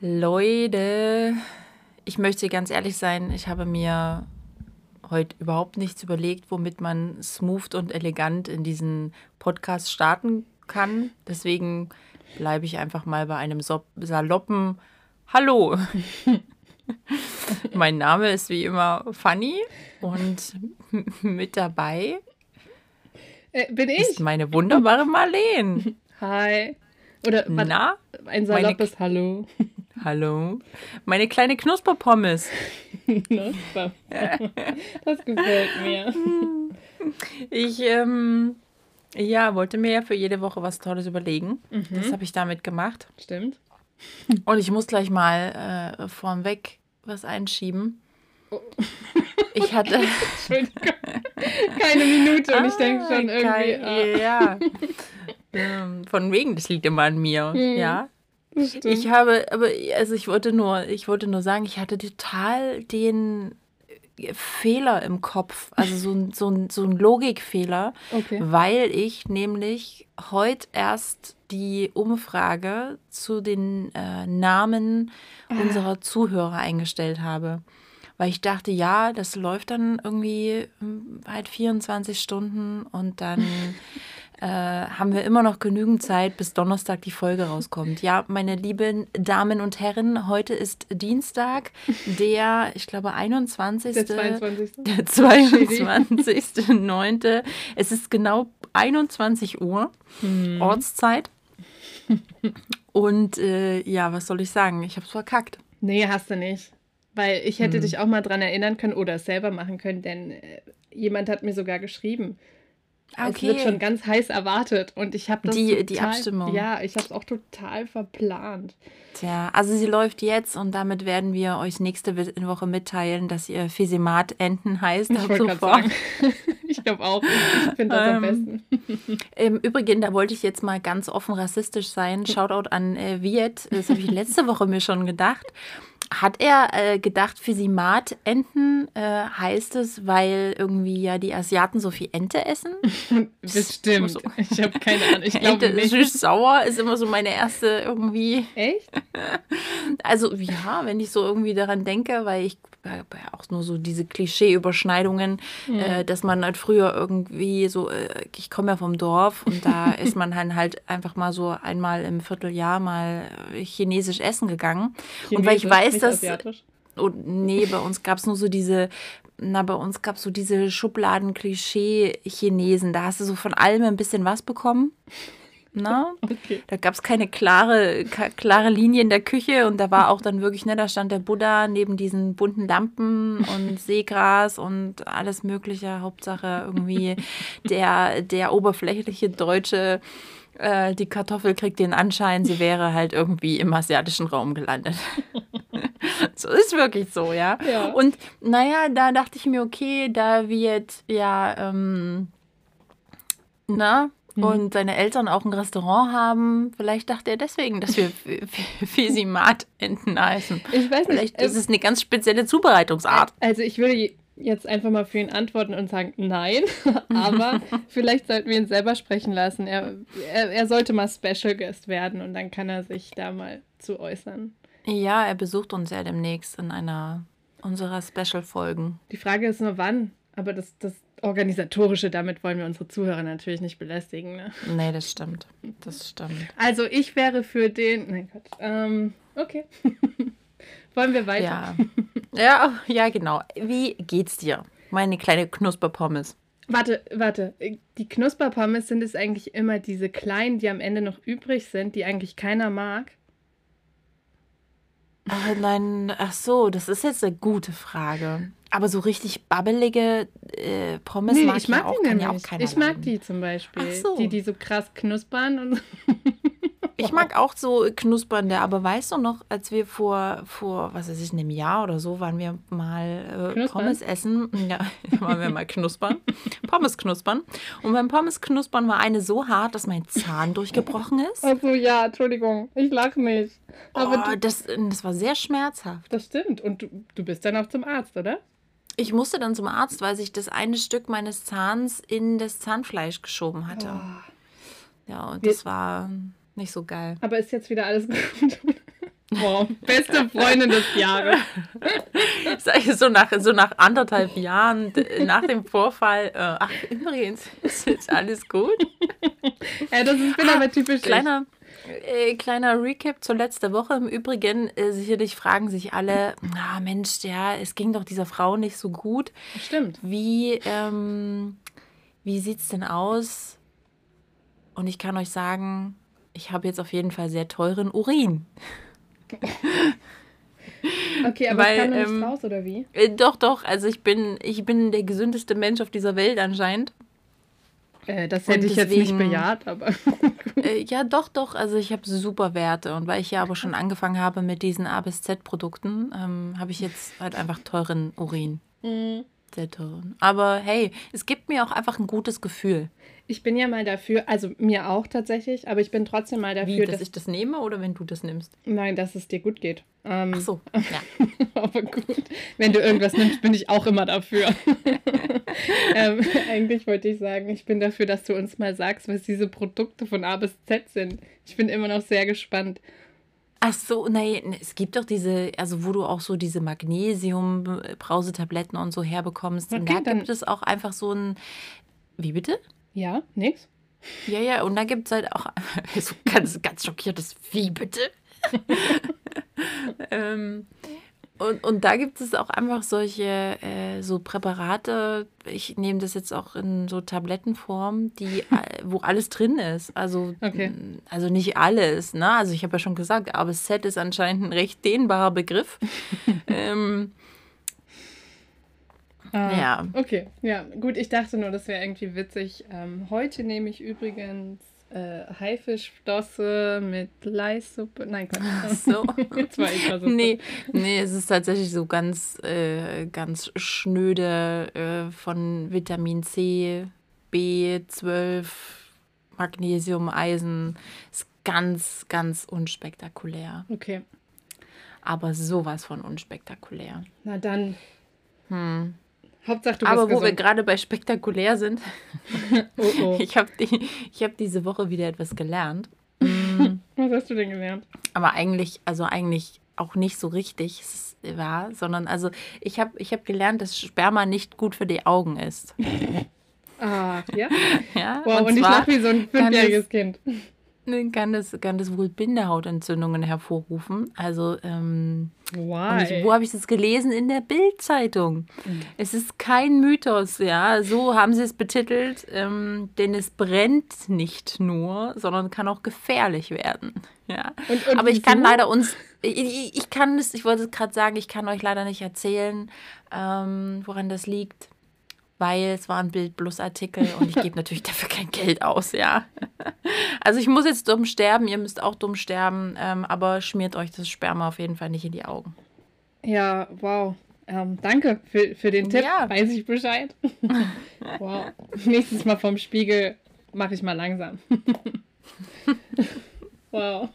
Leute, ich möchte ganz ehrlich sein, ich habe mir heute überhaupt nichts überlegt, womit man smooth und elegant in diesen Podcast starten kann. Deswegen bleibe ich einfach mal bei einem saloppen Hallo. mein Name ist wie immer Fanny und mit dabei äh, bin ich. ist meine wunderbare Marleen. Hi. Oder Na? ein saloppes Hallo. Hallo. Meine kleine Knusperpommes. Knusper. das gefällt mir. Ich ähm, ja, wollte mir ja für jede Woche was Tolles überlegen. Das habe ich damit gemacht. Stimmt. Und ich muss gleich mal äh, vornweg was einschieben. Ich hatte. Entschuldigung. Keine Minute und ich denke schon Ah, irgendwie. ah, Ja. ähm, von wegen, das liegt immer an mir. Ja. das stimmt. Ich habe, aber also ich wollte nur, ich wollte nur sagen, ich hatte total den äh, Fehler im Kopf, also so ein, so ein, so ein Logikfehler, Okay. weil ich nämlich heute erst die Umfrage zu den äh, Namen unserer Zuhörer eingestellt habe. Weil ich dachte, ja, das läuft dann irgendwie ähm, halt 24 Stunden und dann äh, haben wir immer noch genügend Zeit, bis Donnerstag die Folge rauskommt. Ja, meine lieben Damen und Herren, heute ist Dienstag, der, ich glaube, 21. Der 22. Der 22.09. Es ist genau 21 Uhr Ortszeit. Und äh, ja, was soll ich sagen? Ich habe es verkackt. Nee, hast du nicht. Weil ich hätte dich auch mal dran erinnern können oder es selber machen können, denn äh, jemand hat mir sogar geschrieben. Es wird schon ganz heiß erwartet und ich habe das Die- total, die Abstimmung. Ja, ich habe es auch total verplant. Tja, also sie läuft jetzt und damit werden wir euch nächste Woche mitteilen, dass ihr Fisimat Enten heißt. Ich wollte gerade sagen. ich glaube auch. Ich finde das am Ähm, besten. Im Übrigen, da wollte ich jetzt mal ganz offen rassistisch sein. Shoutout an äh, Viet. Das habe ich letzte Woche mir schon gedacht. Hat er äh, gedacht, Fisimat-Enten äh, heißt es, weil irgendwie ja die Asiaten so viel Ente essen? Bestimmt. so. Ich habe keine Ahnung. Ich glaube Ente nicht. süß-sauer ist immer so meine erste irgendwie. Echt? Also ja, wenn ich so irgendwie daran denke, weil ich auch nur so diese Klischee-Überschneidungen, äh, dass man halt früher irgendwie so, äh, ich komme ja vom Dorf und da ist man dann halt einfach mal so einmal im Vierteljahr mal äh, chinesisch essen gegangen. und weil ich Chinesisch, weiß, dass asiatisch. und nee, bei uns gab es nur so diese, na, bei uns gab es so diese Schubladen-Klischee-Chinesen. Da hast du so von allem ein bisschen was bekommen. Na? Okay. Da gab es keine klare, klare Linie in der Küche und da war auch dann wirklich, ne, da stand der Buddha neben diesen bunten Lampen und Seegras und alles Mögliche. Hauptsache irgendwie der, der oberflächliche Deutsche, äh, die Kartoffel kriegt den Anschein, sie wäre halt irgendwie im asiatischen Raum gelandet. so ist wirklich so, ja. Ja. Und naja, da dachte ich mir, okay, da wird ja, ähm, na, Mhm. und seine Eltern auch ein Restaurant haben. Vielleicht dachte er deswegen, dass wir F- F- Fisimat-Enten heißen. Ich weiß nicht. Vielleicht ist es eine ganz spezielle Zubereitungsart. Also ich würde jetzt einfach mal für ihn antworten und sagen nein, aber vielleicht sollten wir ihn selber sprechen lassen. Er, er, er sollte mal Special Guest werden und dann kann er sich da mal zu äußern. Ja, er besucht uns ja demnächst in einer unserer Special-Folgen. Die Frage ist nur wann, aber das, das Organisatorische, damit wollen wir unsere Zuhörer natürlich nicht belästigen. Ne? Nee, das stimmt. Das stimmt. Also ich wäre für den. Nein Gott. Ähm, okay. wollen wir weiter? Ja. ja, ja, genau. Wie geht's dir, meine kleine Knusperpommes? Warte, warte. Die Knusperpommes sind es eigentlich immer diese kleinen, die am Ende noch übrig sind, die eigentlich keiner mag. Ah, nein, ach so, das ist jetzt eine gute Frage. Aber so richtig babbelige äh, Pommes nee, mag ich mag ja auch, die nämlich. ja auch keiner ich mag leiden. die zum Beispiel. Ach so. Die, die so krass knuspern und Ich mag auch so knuspernde, aber weißt du noch, als wir vor, vor was weiß ich, einem Jahr oder so, waren wir mal äh? Pommes essen. Ja, waren wir mal knuspern. Pommes knuspern. Und beim Pommes knuspern war eine so hart, dass mein Zahn durchgebrochen ist. Also ja, Entschuldigung, ich lache nicht. Aber oh, du, das, das war sehr schmerzhaft. das stimmt. Und du, du bist dann auch zum Arzt, oder? Ich musste dann zum Arzt, weil sich das eine Stück meines Zahns in das Zahnfleisch geschoben hatte. Oh. Ja, und Wir- das war nicht so geil. Aber ist jetzt wieder alles gut? Wow, beste Freundin des Jahres. So nach, so nach anderthalb Jahren nach dem Vorfall, äh, ach, übrigens, ist jetzt alles gut. Ja, das ist, bin aber typisch ich. Kleiner, äh, kleiner Recap zur letzten Woche. Im Übrigen, äh, sicherlich fragen sich alle, ah Mensch, ja, es ging doch dieser Frau nicht so gut. Stimmt. Wie, ähm, wie sieht es denn aus? Und ich kann euch sagen, ich habe jetzt auf jeden Fall sehr teuren Urin. Okay, aber Weil, noch nicht ähm, raus, oder wie? Äh, doch, doch, also ich bin, ich bin der gesündeste Mensch auf dieser Welt anscheinend. Äh, das hätte ich jetzt nicht bejaht, aber. Äh, ja, doch, doch. Also ich habe super Werte. Und weil ich ja aber schon angefangen habe mit diesen A bis Z-Produkten, ähm, habe ich jetzt halt einfach teuren Urin. Mhm. Sehr teuren. Aber hey, es gibt mir auch einfach ein gutes Gefühl. Ich bin ja mal dafür, also mir auch tatsächlich, aber ich bin trotzdem mal Wie, dafür, dass dass, ich das nehme oder wenn du das nimmst? nein, dass es dir gut geht. Ähm, Ach so, ja. aber gut. Wenn du irgendwas nimmst, bin ich auch immer dafür. ähm, eigentlich wollte ich sagen, ich bin dafür, dass du uns mal sagst, was diese Produkte von A bis Z sind. Ich bin immer noch sehr gespannt. Ach so, nein, es gibt doch diese, also wo du auch so diese Magnesium-Brausetabletten und so herbekommst. und Okay, da dann- gibt es auch einfach so ein. Wie bitte? Ja, nix? Ja, ja, und da gibt es halt auch so ganz, ganz schockiertes Wie bitte? ähm, und, und da gibt es auch einfach solche äh, so Präparate, ich nehme das jetzt auch in so Tablettenform, die, äh, wo alles drin ist. Also, Okay. also nicht alles, ne? Also ich habe ja schon gesagt, aber Z ist anscheinend ein recht dehnbarer Begriff. ähm, Ah, Ja. Okay, ja, gut, ich dachte nur, das wäre irgendwie witzig. Ähm, heute nehme ich übrigens äh, Haifischflosse mit Leissuppe. Nein, Quatsch. so. Jetzt war ich. Nee, nee, es ist tatsächlich so ganz, äh, ganz schnöde äh, von Vitamin C, B12, Magnesium, Eisen. Ist ganz, ganz unspektakulär. Okay, Aber sowas von unspektakulär. na dann. Hauptsache, du. Aber wo wir gesund. gerade bei spektakulär sind, Oh, oh. ich habe die, ich hab diese Woche wieder etwas gelernt. Was hast du denn gelernt? Aber eigentlich, also eigentlich auch nicht so richtig wahr, sondern also ich habe ich hab gelernt, dass Sperma nicht gut für die Augen ist. Ah, ja? Ja, Wow, und, ich zwar lache wie so ein fünfjähriges Kind. Kann das, kann das wohl Bindehautentzündungen hervorrufen. Also, ähm, ich, wo habe ich das gelesen? In der Bildzeitung. Es ist kein Mythos, ja. So haben sie es betitelt, ähm, denn es brennt nicht nur, sondern kann auch gefährlich werden. Ja. Und- und Aber ich kann leider uns, ich, ich, ich kann es, ich wollte es gerade sagen, ich kann euch leider nicht erzählen, ähm, woran das liegt. Weil es war ein Bild plus Artikel und ich gebe natürlich dafür kein Geld aus, ja. Also ich muss jetzt dumm sterben, ihr müsst auch dumm sterben, ähm, aber schmiert euch das Sperma auf jeden Fall nicht in die Augen. Ja, wow. Ähm, danke für, für den Tipp. Ja. Weiß ich Bescheid. wow. Nächstes Mal vom Spiegel mache ich mal langsam. wow.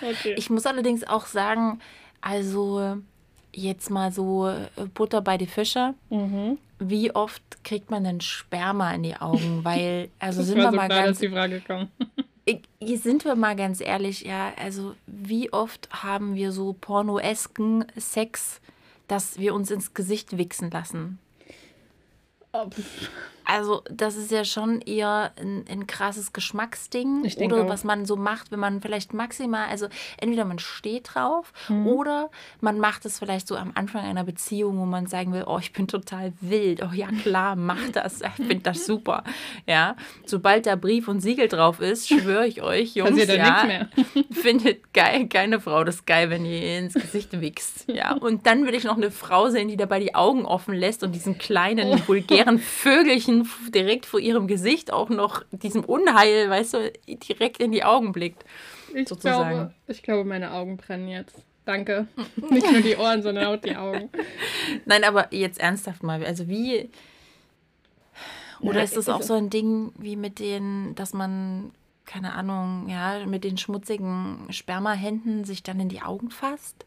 okay. Ich muss allerdings auch sagen, also jetzt mal so äh, Butter bei die Fische. mhm. Wie oft kriegt man denn Sperma in die Augen? Weil, also sind wir so mal klar, dass ganz die Frage kommt. Hier sind wir mal ganz ehrlich, ja, also wie oft haben wir so pornoesken Sex, dass wir uns ins Gesicht wichsen lassen? Oh. Also das ist ja schon eher ein, ein krasses Geschmacksding Ich denk oder was man so macht, wenn man vielleicht maximal, also entweder man steht drauf Mhm. oder man macht es vielleicht so am Anfang einer Beziehung, wo man sagen will, oh, ich bin total wild, oh ja klar, mach das, ich finde das super, ja. Sobald da Brief und Siegel drauf ist, schwöre ich euch, Jungs, ja, findet geil, keine Frau das geil, wenn ihr ihr ins Gesicht wichst. Ja, und dann will ich noch eine Frau sehen, die dabei die Augen offen lässt und diesen kleinen, vulgären Vögelchen f- direkt vor ihrem Gesicht auch noch diesem Unheil, weißt du, direkt in die Augen blickt. Ich sozusagen. glaube, ich glaube, meine Augen brennen jetzt. Danke. Nicht nur die Ohren, sondern auch die Augen. Nein, aber jetzt ernsthaft mal, also wie. Oder Ja, ist das also- auch so ein Ding wie mit den, dass man, keine Ahnung, ja, mit den schmutzigen Spermahänden sich dann in die Augen fasst?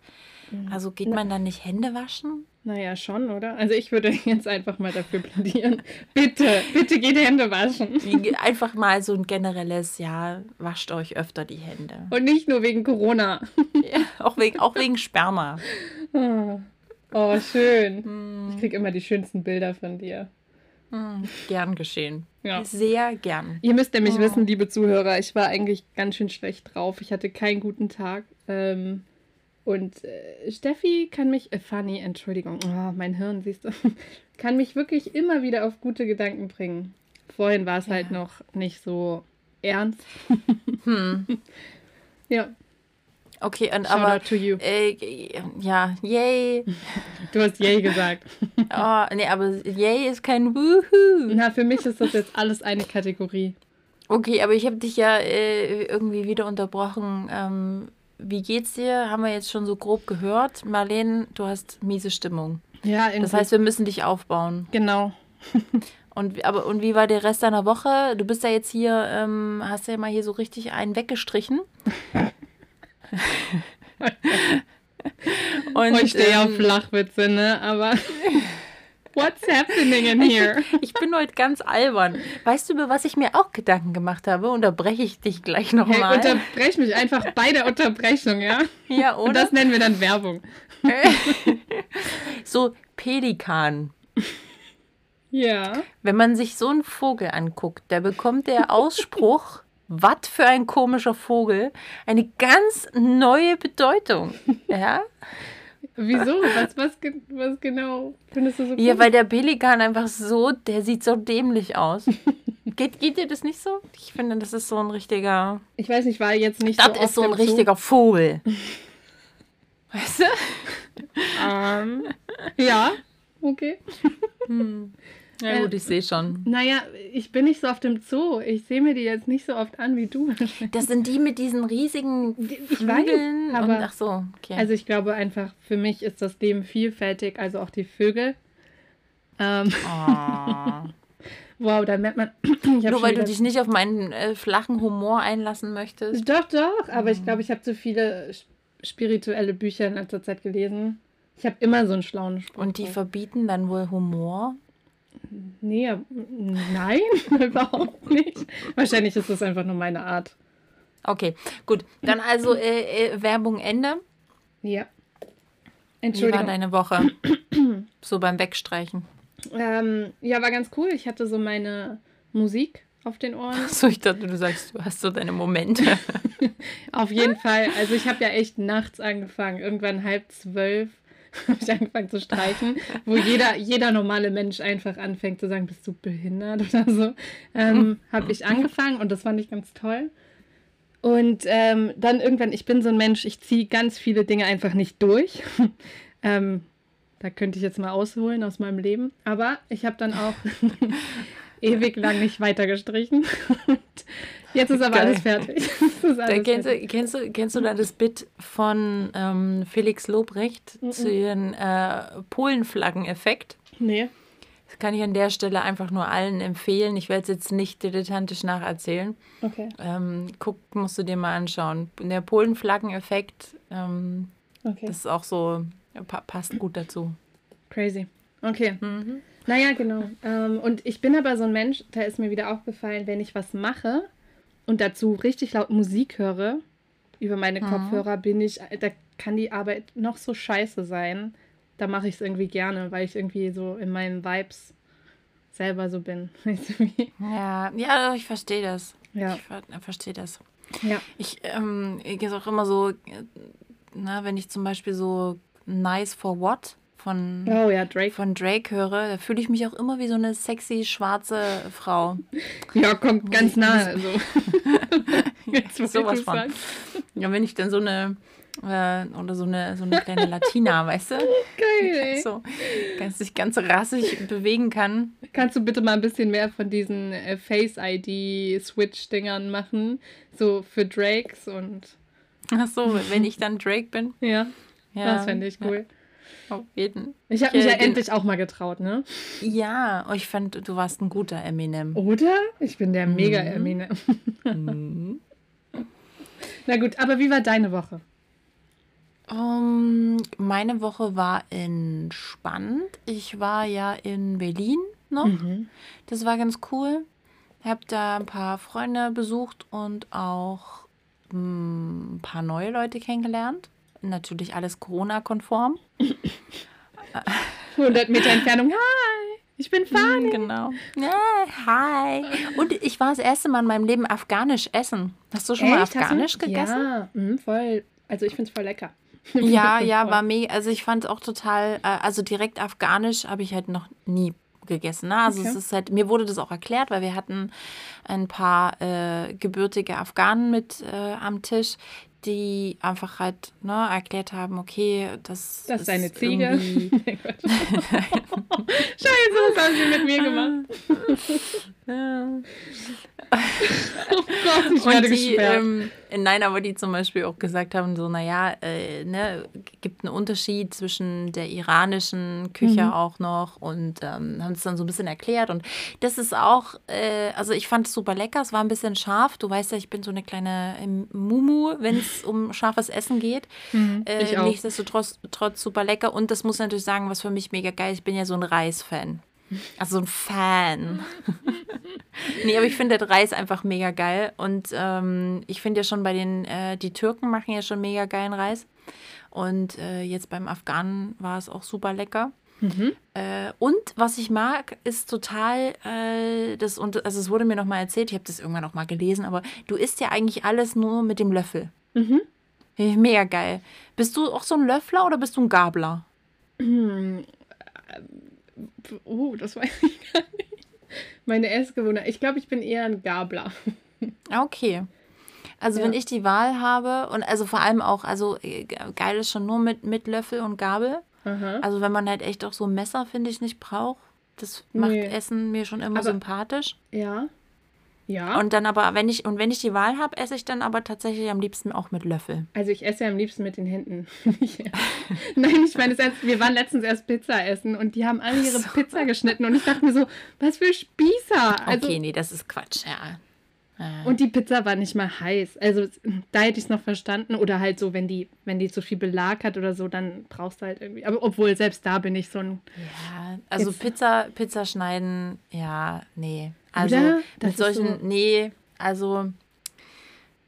Also geht man dann nicht Hände waschen? Naja, schon, oder? Also ich würde jetzt einfach mal dafür plädieren. bitte, bitte geht Hände waschen. Einfach mal so ein generelles, ja, wascht euch öfter die Hände. Und nicht nur wegen Corona. Ja, auch, wegen, auch wegen Sperma. Oh, oh schön. Hm. Ich kriege immer die schönsten Bilder von dir. Hm, gern geschehen. Ja. Sehr gern. Ihr müsst nämlich oh. wissen, liebe Zuhörer, ich war eigentlich ganz schön schlecht drauf. Ich hatte keinen guten Tag. Ähm, und äh, Steffi kann mich, äh, Fanny, Entschuldigung, oh, mein Hirn, siehst du, kann mich wirklich immer wieder auf gute Gedanken bringen. Vorhin war es ja. halt noch nicht so ernst. hm. Ja. Okay, und Shout aber. to you. Äh, ja, yay. Du hast yay gesagt. oh, nee, aber yay ist kein Woohoo. Na, für mich ist das jetzt alles eine Kategorie. Okay, aber ich habe dich ja äh, irgendwie wieder unterbrochen. Ähm, wie geht's dir? Haben wir jetzt schon so grob gehört. Marlene, du hast miese Stimmung. Ja, irgendwie. Das heißt, wir müssen dich aufbauen. Genau. und, aber, und wie war der Rest deiner Woche? Du bist ja jetzt hier, ähm, hast ja mal hier so richtig einen weggestrichen. und, ich stehe ähm, auf Flachwitze, ne? Aber What's happening in here? Ich, bin heute ganz albern. Weißt du, über was ich mir auch Gedanken gemacht habe? Unterbreche ich dich gleich nochmal. Hey, unterbrech mich einfach bei der Unterbrechung, ja? Ja, oder? Und das nennen wir dann Werbung. so, Pelikan. Ja. Wenn man sich so einen Vogel anguckt, da bekommt der Ausspruch, was für ein komischer Vogel, eine ganz neue Bedeutung. Ja? Wieso? Was, was, was genau findest du so cool? Ja, weil der Pelikan einfach so, der sieht so dämlich aus. geht, geht dir das nicht so? Ich finde, das ist so ein richtiger. Ich weiß nicht, war jetzt nicht das so. Das ist so ein richtiger Zoo. Vogel. weißt du? Um, ähm, ja, okay. Hm. Ja gut, ich sehe schon. Naja, ich bin nicht so oft im Zoo. Ich sehe mir die jetzt nicht so oft an wie du. Das sind die mit diesen riesigen Flügeln. aber und, ach so, okay. Also ich glaube einfach, für mich ist das Leben vielfältig, also auch die Vögel. Ähm. Oh. wow, da merkt man. Nur weil du dich nicht auf meinen äh, flachen Humor einlassen möchtest. Doch, doch, aber ich glaube, ich habe zu viele spirituelle Bücher in letzter Zeit gelesen. Ich habe immer so einen schlauen Spruch. Und die verbieten dann wohl Humor? Nee, nein, überhaupt nicht. Wahrscheinlich ist das einfach nur meine Art. Okay, gut. Dann also äh, äh, Werbung Ende. Ja. Entschuldigung. Wie war deine Woche? so beim Wegstreichen. Ähm, ja, war ganz cool. Ich hatte so meine Musik auf den Ohren. So, ich dachte, du sagst, du hast so deine Momente. auf jeden Fall. Also ich habe ja echt nachts angefangen, irgendwann halb zwölf habe ich angefangen zu streichen, wo jeder, jeder normale Mensch einfach anfängt zu sagen, bist du behindert oder so. Ähm, habe ich angefangen und das fand ich ganz toll. Und ähm, dann irgendwann, ich bin so ein Mensch, ich ziehe ganz viele Dinge einfach nicht durch. ähm, da könnte ich jetzt mal ausholen aus meinem Leben. Aber ich habe dann auch ewig lang nicht weiter gestrichen. Jetzt ist aber Geil. alles fertig. Alles da kennst, fertig. Du, kennst, du, kennst du da das Bit von ähm, Felix Lobrecht mhm. zu ihren äh, Polenflaggen-Effekt? Nee. Das kann ich an der Stelle einfach nur allen empfehlen. Ich werde es jetzt nicht dilettantisch nacherzählen. Okay. Ähm, guck, musst du dir mal anschauen. Der Polenflaggen-Effekt, ähm, okay. das ist auch so, pa passt gut dazu. Crazy. Okay. Mhm. Naja, genau. Ähm, und ich bin aber so ein Mensch, da ist mir wieder aufgefallen, wenn ich was mache und dazu richtig laut Musik höre über meine mhm. Kopfhörer, bin ich, da kann die Arbeit noch so scheiße sein. Da mache ich es irgendwie gerne, weil ich irgendwie so in meinen Vibes selber so bin. ja, ja, ich verstehe das. Ja. Ich ver verstehe das. Ja. Ich, ähm, ich gehe auch immer so, na, wenn ich zum Beispiel so Nice for What von, oh, ja, Drake. von Drake höre, da fühle ich mich auch immer wie so eine sexy schwarze Frau. Ja, kommt ganz nah. Also. Jetzt, was Sowas von. Sagst. Ja, wenn ich dann so eine äh, oder so eine, so eine kleine Latina, weißt du? Geil. So, ganz sich ganz rassig bewegen kann. Kannst du bitte mal ein bisschen mehr von diesen äh, Face-ID-Switch-Dingern machen? So für Drakes und. Ach so, wenn ich dann Drake bin? Ja. ja das fände ich cool. Ja. Auf jeden. Ich habe mich ja endlich auch mal getraut, ne? Ja, oh, ich fand, du warst ein guter Eminem. Oder? Ich bin der mega mhm. Eminem. mhm. Na gut, aber wie war deine Woche? Um, meine Woche war entspannt. Ich war ja in Berlin noch. Mhm. Das war ganz cool. Hab da ein paar Freunde besucht und auch mm, ein paar neue Leute kennengelernt. Natürlich alles Corona-konform. 100 Meter Entfernung. Hi, ich bin Fanny. Genau. Ja, hi. Und ich war das erste Mal in meinem Leben afghanisch essen. Hast du schon mal Echt? Du- afghanisch gegessen? Ja, mhm, voll. Also ich finde es voll lecker. Ja, ja, war mega. Also ich fand es auch total, äh, also direkt afghanisch habe ich halt noch nie gegessen. Ne? Also Okay. es ist halt, mir wurde das auch erklärt, weil wir hatten ein paar äh, gebürtige Afghanen mit äh, am Tisch, die einfach halt ne, erklärt haben, okay, das, Das ist eine Ziege. irgendwie-. Scheiße, was haben sie mit mir gemacht? Ja. Oh Gott, ich Und werde die, gesperrt. ähm, nein, aber die zum Beispiel auch gesagt haben, so, naja, äh, ne, gibt einen Unterschied zwischen der iranischen Küche Mhm. auch noch und ähm, haben es dann so ein bisschen erklärt. Und das ist auch, äh, also ich fand es super lecker, es war ein bisschen scharf. Du weißt ja, ich bin so eine kleine ähm, Mumu, wenn es um scharfes Essen geht. Mhm, Äh, nichtsdestotrotz trotz super lecker. Und das muss ich natürlich sagen, was für mich mega geil ist, ich bin ja so ein Reis-Fan. Also so ein Fan. nee, aber ich finde der Reis einfach mega geil. Und ähm, ich finde ja schon bei den, äh, die Türken machen ja schon mega geilen Reis. Und äh, jetzt beim Afghanen war es auch super lecker. Mhm. Äh, und was ich mag, ist total, äh, das, und, also es wurde mir nochmal erzählt, ich habe das irgendwann noch mal gelesen, aber du isst ja eigentlich alles nur mit dem Löffel. Mhm. Mega geil. Bist du auch so ein Löffler oder bist du ein Gabler? Oh, das weiß ich gar nicht. Meine Essgewohnheit. Ich glaube, ich bin eher ein Gabler. Ah, Okay. Also Ja. wenn ich die Wahl habe und also vor allem auch, also äh, geil ist schon nur mit, mit Löffel und Gabel. Aha. Also wenn man halt echt auch so ein Messer, finde ich, nicht braucht. Das macht Nee. Essen mir schon immer Aber- sympathisch. Ja. Ja. Und dann aber, wenn ich, und wenn ich die Wahl habe, esse ich dann aber tatsächlich am liebsten auch mit Löffel. Also ich esse ja am liebsten mit den Händen. Nein, ich meine, es ernst. wir waren letztens erst Pizza essen und die haben alle ihre so. Pizza geschnitten und ich dachte mir so, was für Spießer. Also, okay, nee, das ist Quatsch, ja. Und die Pizza war nicht mal heiß. Also da hätte ich es noch verstanden. Oder halt so, wenn die, wenn die zu viel Belag hat oder so, dann brauchst du halt irgendwie. Aber obwohl, selbst da bin ich so ein. ja, also Pizza, Pizza schneiden, ja, nee. Also Oder? Mit solchen, so- nee, also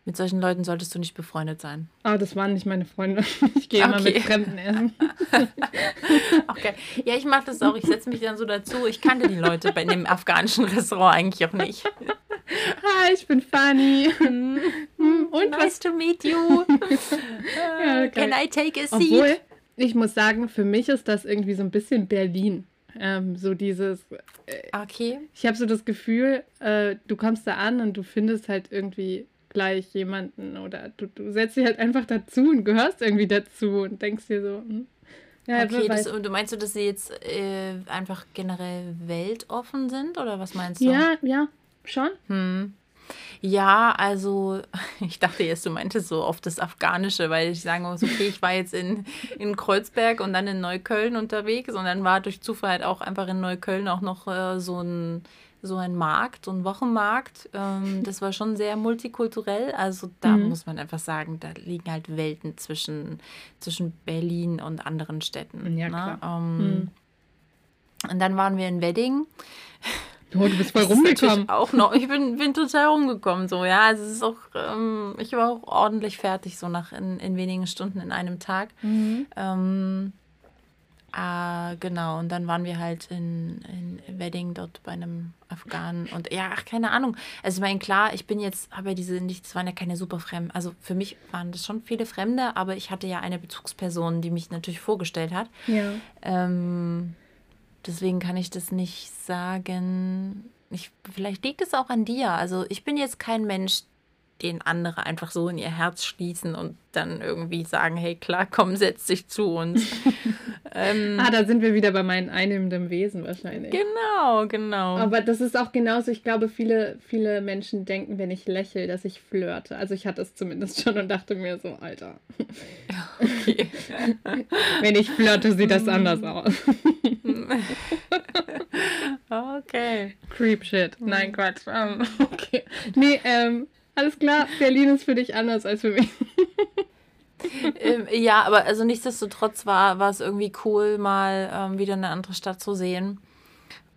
mit solchen Leuten solltest du nicht befreundet sein. Ah, das waren nicht meine Freunde. Ich gehe immer Okay. mit Fremden essen. Okay. Ja, ich mache das auch. Ich setze mich dann so dazu. Ich kannte die Leute bei dem afghanischen Restaurant eigentlich auch nicht. Hi, ich bin Fanny. Hm, Und was? nice to meet you. Ja, Can geil. I take a seat? Obwohl, ich muss sagen, für mich ist das irgendwie so ein bisschen Berlin. Ähm, so dieses, Okay. ich habe so das Gefühl, äh, du kommst da an und du findest halt irgendwie gleich jemanden oder du, du setzt dich halt einfach dazu und gehörst irgendwie dazu und denkst dir so, hm, ja, Okay, das, du meinst du, dass sie jetzt äh, einfach generell weltoffen sind oder was meinst du? ja, ja, schon. Hm. Ja, also ich dachte jetzt, du meintest so auf das Afghanische, weil ich sagen muss, okay, ich war jetzt in, in Kreuzberg und dann in Neukölln unterwegs und dann war durch Zufall halt auch einfach in Neukölln auch noch äh, so ein so ein Markt, so ein Wochenmarkt. Ähm, das war schon sehr multikulturell. Also da Mhm. muss man einfach sagen, da liegen halt Welten zwischen, zwischen Berlin und anderen Städten. Ja, ne? klar. Ähm, Mhm. Und dann waren wir in Wedding. Oh, du bist voll Das rumgekommen. Auch noch. Ich bin, bin total rumgekommen, so, ja. Also es ist auch, ähm, ich war auch ordentlich fertig, so nach in, in wenigen Stunden in einem Tag. Mhm. Ähm, ah, genau, und dann waren wir halt in, in Wedding dort bei einem Afghanen und ja, ach, keine Ahnung. Also ich meine, klar, ich bin jetzt, habe ja diese nicht, das waren ja keine super Fremden. Also für mich waren das schon viele Fremde, aber ich hatte ja eine Bezugsperson, die mich natürlich vorgestellt hat. Ja. Ähm, deswegen kann ich das nicht sagen. Ich, vielleicht liegt es auch an dir. Also ich bin jetzt kein Mensch, den andere einfach so in ihr Herz schließen und dann irgendwie sagen, hey klar, komm, setz dich zu uns. ähm, Ah, da sind wir wieder bei meinen einnehmenden Wesen wahrscheinlich. genau, genau. Aber das ist auch genauso. Ich glaube, viele, viele Menschen denken, wenn ich lächle, dass ich flirte. Also ich hatte es zumindest schon und dachte mir so, Alter, okay. wenn ich flirte, sieht das anders aus. okay. Creep shit. Nein, Quatsch. Ähm, okay. Nee, ähm, alles klar. Berlin ist für dich anders als für mich. ähm, ja, aber also nichtsdestotrotz war, war es irgendwie cool, mal ähm, wieder eine andere Stadt zu sehen.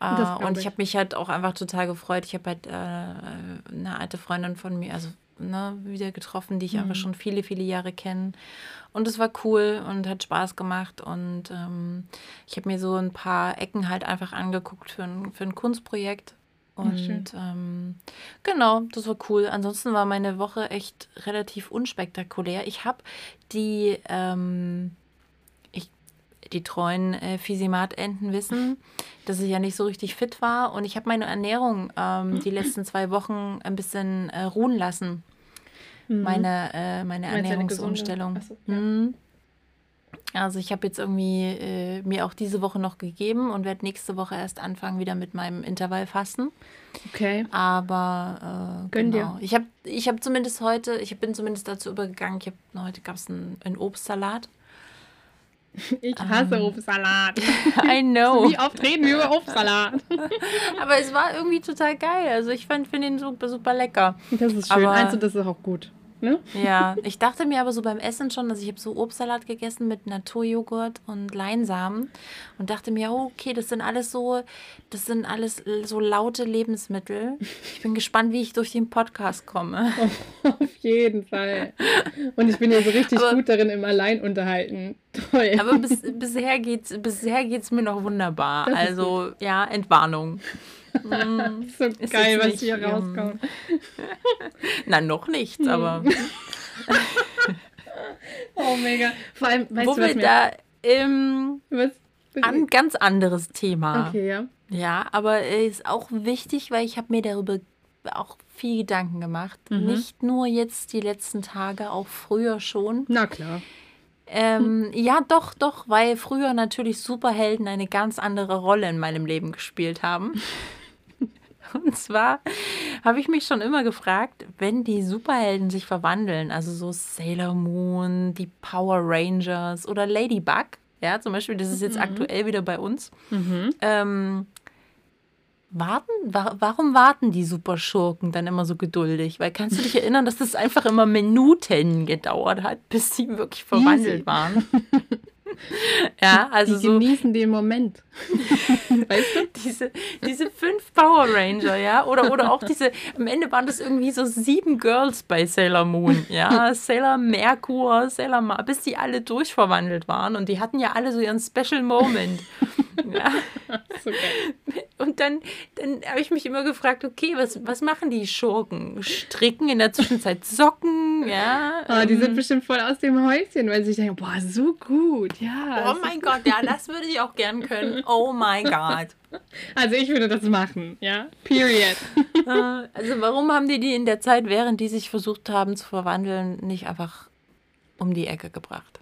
Äh, und ich, ich. habe mich halt auch einfach total gefreut. Ich habe halt äh, eine alte Freundin von mir, also ne, wieder getroffen, die ich mhm. einfach schon viele, viele Jahre kenne. Und es war cool und hat Spaß gemacht. Und ähm, ich habe mir so ein paar Ecken halt einfach angeguckt für ein, für ein Kunstprojekt. Und ähm, genau, das war cool. Ansonsten war meine Woche echt relativ unspektakulär. Ich habe die, ähm, ich, die treuen äh, Fisimat-Enten wissen, dass ich ja nicht so richtig fit war. Und ich habe meine Ernährung ähm, die letzten zwei Wochen ein bisschen äh, ruhen lassen. Mhm. Meine, äh, meine Ernährungsumstellung. So, ja. mhm. Also ich habe jetzt irgendwie äh, mir auch diese Woche noch gegeben und werde nächste Woche erst anfangen wieder mit meinem Intervallfasten. Okay. Aber äh, Gönn genau. dir. Ich habe ich hab zumindest heute, ich bin zumindest dazu übergegangen, ich hab, heute gab es einen, einen Obstsalat. Ich hasse ähm. Obstsalat. I know. Wie oft reden wir über Obstsalat? Aber es war irgendwie total geil. Also ich finde ihn super, super lecker. Das ist schön. Aber, also das ist auch gut ne? Ja, ich dachte mir aber so beim Essen schon, dass ich habe so Obstsalat gegessen mit Naturjoghurt und Leinsamen und dachte mir, oh, okay, das sind alles so, das sind alles so laute Lebensmittel. Ich bin gespannt, wie ich durch den Podcast komme. auf jeden Fall. Und ich bin ja so richtig aber, gut darin im Alleinunterhalten. Toll. Aber bis, bisher geht es bisher geht's mir noch wunderbar. Das also, ja, Entwarnung. Mm, so ist geil, was hier rauskommt. Na, noch nichts, aber. Mm. oh, mega. Vor allem, weißt Wo du, was wir da im was? Ein ganz anderes Thema. Okay, ja. Ja, aber ist auch wichtig, weil ich habe mir darüber auch viel Gedanken gemacht. Mhm. Nicht nur jetzt die letzten Tage, auch früher schon. Na klar. Ähm, ja, doch, doch, weil früher natürlich Superhelden eine ganz andere Rolle in meinem Leben gespielt haben. Und zwar habe ich mich schon immer gefragt, wenn die Superhelden sich verwandeln, also so Sailor Moon, die Power Rangers oder Ladybug, ja, zum Beispiel, das ist jetzt mhm. aktuell wieder bei uns. Mhm. Ähm, warten, wa warum warten die Superschurken dann immer so geduldig? Weil kannst du dich erinnern, dass das einfach immer Minuten gedauert hat, bis sie wirklich verwandelt Easy. waren? Ja, also die so, genießen den Moment. weißt du? Diese, diese Power Ranger, ja, oder, oder auch diese, am Ende waren das irgendwie so sieben Girls bei Sailor Moon, ja, Sailor Merkur, Sailor Mar, bis die alle durchverwandelt waren und die hatten ja alle so ihren Special Moment. Ja. So und dann, dann habe ich mich immer gefragt, okay, was, was machen die Schurken? Stricken in der Zwischenzeit Socken, ja. Oh, die ähm, sind bestimmt voll aus dem Häuschen, weil sie sich denken, boah, so gut, ja. Oh mein Gott, ja, das würde ich auch gern können. Oh mein Gott. Also ich würde das machen, ja. Period. Äh, also warum haben die die in der Zeit, während die sich versucht haben zu verwandeln, nicht einfach um die Ecke gebracht?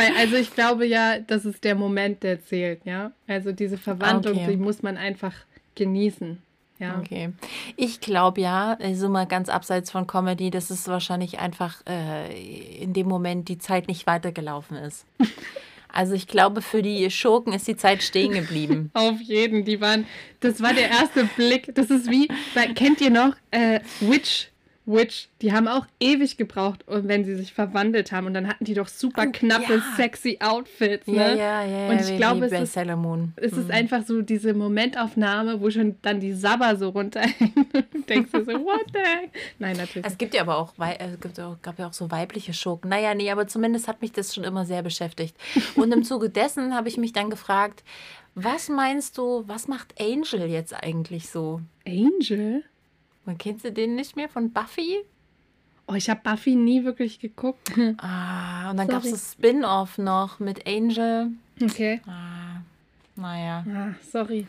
Weil, also ich glaube ja, das ist der Moment, der zählt, ja. Also diese Verwandlung, okay. die muss man einfach genießen. Ja. Okay. Ich glaube ja, also mal ganz abseits von Comedy, dass es wahrscheinlich einfach äh, in dem Moment die Zeit nicht weitergelaufen ist. Also ich glaube, für die Schurken ist die Zeit stehen geblieben. Auf jeden, die waren, das war der erste Blick. Das ist wie, kennt ihr noch äh, Witch? Witch, die haben auch ewig gebraucht, wenn sie sich verwandelt haben. Und dann hatten die doch super oh, knappe, ja. sexy Outfits. Ne? Ja, ja, ja. Und ich glaube, es, ist, es ist mhm. einfach so diese Momentaufnahme, wo schon dann die Sabber so runterhängen. und denkst du so, what the heck? Nein, natürlich. Es gibt ja aber auch, es gibt auch, gab ja auch so weibliche Schurken. Naja, nee, aber zumindest hat mich das schon immer sehr beschäftigt. Und im Zuge dessen habe ich mich dann gefragt, was meinst du, was macht Angel jetzt eigentlich so? Angel? Und kennst du den nicht mehr von Buffy? Oh, ich habe Buffy nie wirklich geguckt. Ah, und dann gab es das Spin-off noch mit Angel. Okay. Ah, naja. Ah, sorry.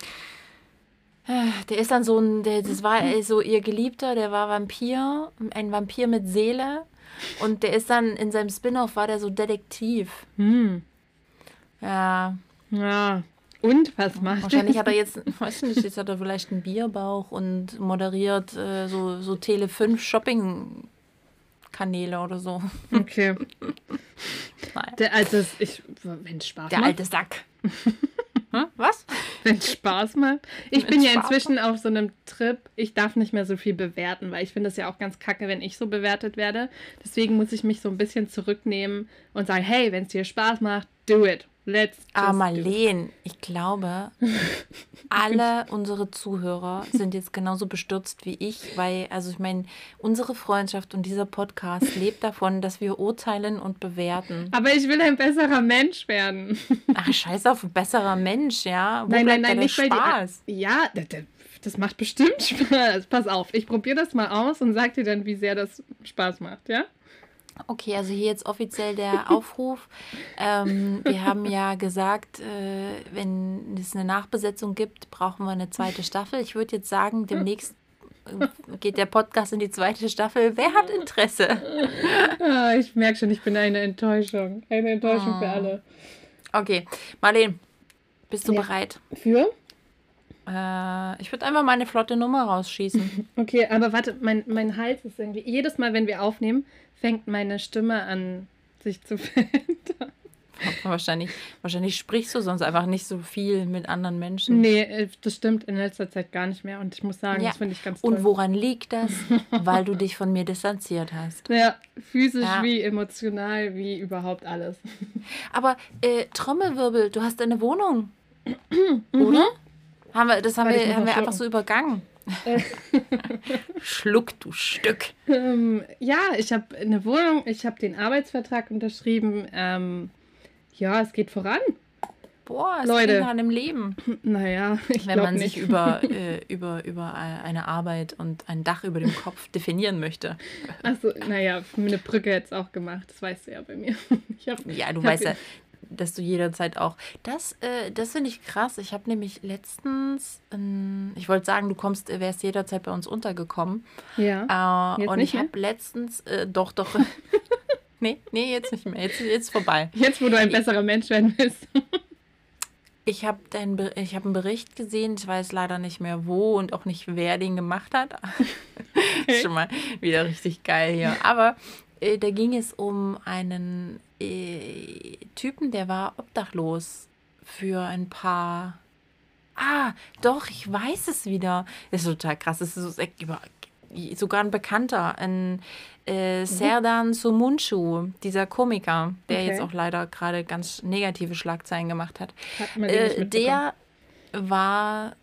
Der ist dann so ein, der, das war so ihr Geliebter, der war Vampir, ein Vampir mit Seele. Und der ist dann in seinem Spin-off war der so Detektiv. Hm. Ja. Ja. Und was macht Wahrscheinlich hat er jetzt, weiß nicht, jetzt hat er vielleicht einen Bierbauch und moderiert äh, so, so Tele 5 Shopping Kanäle oder so. Okay. Der alte, ich, wenn Spaß Der macht. alte Sack. hm? Was? Wenn es Spaß macht. Ich bin ja inzwischen macht. auf so einem Trip, ich darf nicht mehr so viel bewerten, weil ich finde es ja auch ganz kacke, wenn ich so bewertet werde. Deswegen muss ich mich so ein bisschen zurücknehmen und sagen, hey, wenn es dir Spaß macht, do it. Let's ah, Marleen, ich glaube, alle unsere Zuhörer sind jetzt genauso bestürzt wie ich, weil, also ich meine, unsere Freundschaft und dieser Podcast lebt davon, dass wir urteilen und bewerten. Aber ich will ein besserer Mensch werden. Ach, scheiß auf, ein besserer Mensch, ja? Wo nein, nein, nein, nicht Spaß? Die, ja, das, das macht bestimmt Spaß. Pass auf, ich probiere das mal aus und sag dir dann, wie sehr das Spaß macht, ja? Okay, also hier jetzt offiziell der Aufruf. ähm, wir haben ja gesagt, äh, wenn es eine Nachbesetzung gibt, brauchen wir eine zweite Staffel. Ich würde jetzt sagen, demnächst äh, geht der Podcast in die zweite Staffel. Wer hat Interesse? ah, ich merke schon, ich bin eine Enttäuschung. Eine Enttäuschung oh. für alle. Okay, Marlene, bist du ja. bereit? Für? Äh, ich würde einfach mal eine flotte Nummer rausschießen. Okay, aber warte, mein, mein Hals ist irgendwie. Jedes Mal, wenn wir aufnehmen, fängt meine Stimme an, sich zu verändern. Wahrscheinlich, wahrscheinlich sprichst du sonst einfach nicht so viel mit anderen Menschen. Nee, äh, das stimmt in letzter Zeit gar nicht mehr. Und ich muss sagen, ja. das finde ich ganz toll. Und woran liegt das? Weil du dich von mir distanziert hast. Ja, physisch ja. wie emotional, wie überhaupt alles. Aber äh, Trommelwirbel, du hast eine Wohnung. Oder? Haben wir, das haben wir, haben wir einfach so übergangen. Schluck, du Stück. Ähm, ja, ich habe eine Wohnung, ich habe den Arbeitsvertrag unterschrieben. Ähm, ja, es geht voran. Boah, es Leute. geht an dem Leben. Naja, ich Wenn man nicht. sich über, äh, über, über eine Arbeit und ein Dach über dem Kopf definieren möchte. Achso, naja, eine Brücke hätte es auch gemacht. Das weißt du ja bei mir. Hab, ja, du weißt ja, dass du jederzeit auch. Das, äh, das finde ich krass. Ich habe nämlich letztens, ähm, ich wollte sagen, du kommst, äh, wärst jederzeit bei uns untergekommen. Ja. Äh, und ich habe letztens, äh, doch, doch. nee, nee, jetzt nicht mehr. Jetzt, jetzt vorbei. Jetzt, wo du ein besserer Mensch werden willst. Ich habe hab einen Bericht gesehen, ich weiß leider nicht mehr wo und auch nicht, wer den gemacht hat. Okay. Schon mal wieder richtig geil hier. Aber äh, da ging es um einen äh, Typen, der war obdachlos für ein paar. Ah, doch, ich weiß es wieder. Das ist total krass. Das ist sogar ein Bekannter, ein äh, mhm. Serdan Sumunchu, dieser Komiker, der okay. jetzt auch leider gerade ganz negative Schlagzeilen gemacht hat. hat äh, der war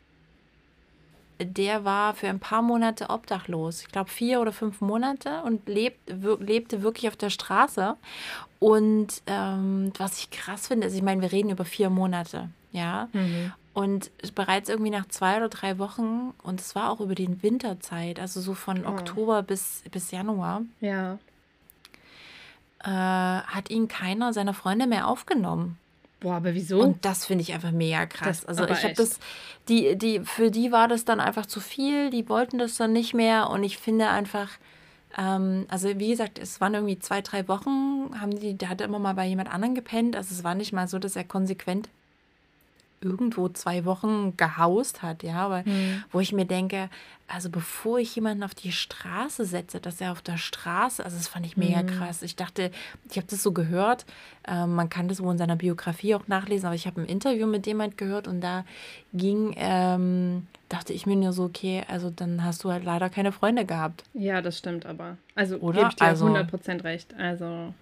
der war für ein paar Monate obdachlos. Ich glaube vier oder fünf Monate und lebt, lebte wirklich auf der Straße. Und ähm, was ich krass finde, ist, ich meine, wir reden über vier Monate, ja. Mhm. Und bereits irgendwie nach zwei oder drei Wochen, und es war auch über die Winterzeit, also so von oh. Oktober bis, bis Januar. Ja. Äh, hat ihn keiner seiner Freunde mehr aufgenommen. Boah, aber wieso? Und das finde ich einfach mega krass. Das, also ich habe das, die, die, für die war das dann einfach zu viel, die wollten das dann nicht mehr und ich finde einfach, ähm, also wie gesagt, es waren irgendwie zwei, drei Wochen, haben die, der hatte immer mal bei jemand anderen gepennt. Also es war nicht mal so, dass er konsequent irgendwo zwei Wochen gehaust hat, ja, aber mhm. wo ich mir denke, also bevor ich jemanden auf die Straße setze, dass er auf der Straße, also das fand ich mega mhm. krass. Ich dachte, ich habe das so gehört, äh, man kann das wohl in seiner Biografie auch nachlesen, aber ich habe ein Interview mit jemand gehört und da ging, ähm, dachte ich mir nur so, okay, also dann hast du halt leider keine Freunde gehabt. Ja, das stimmt aber. Also Oder? gebe ich dir also, 100% recht. Also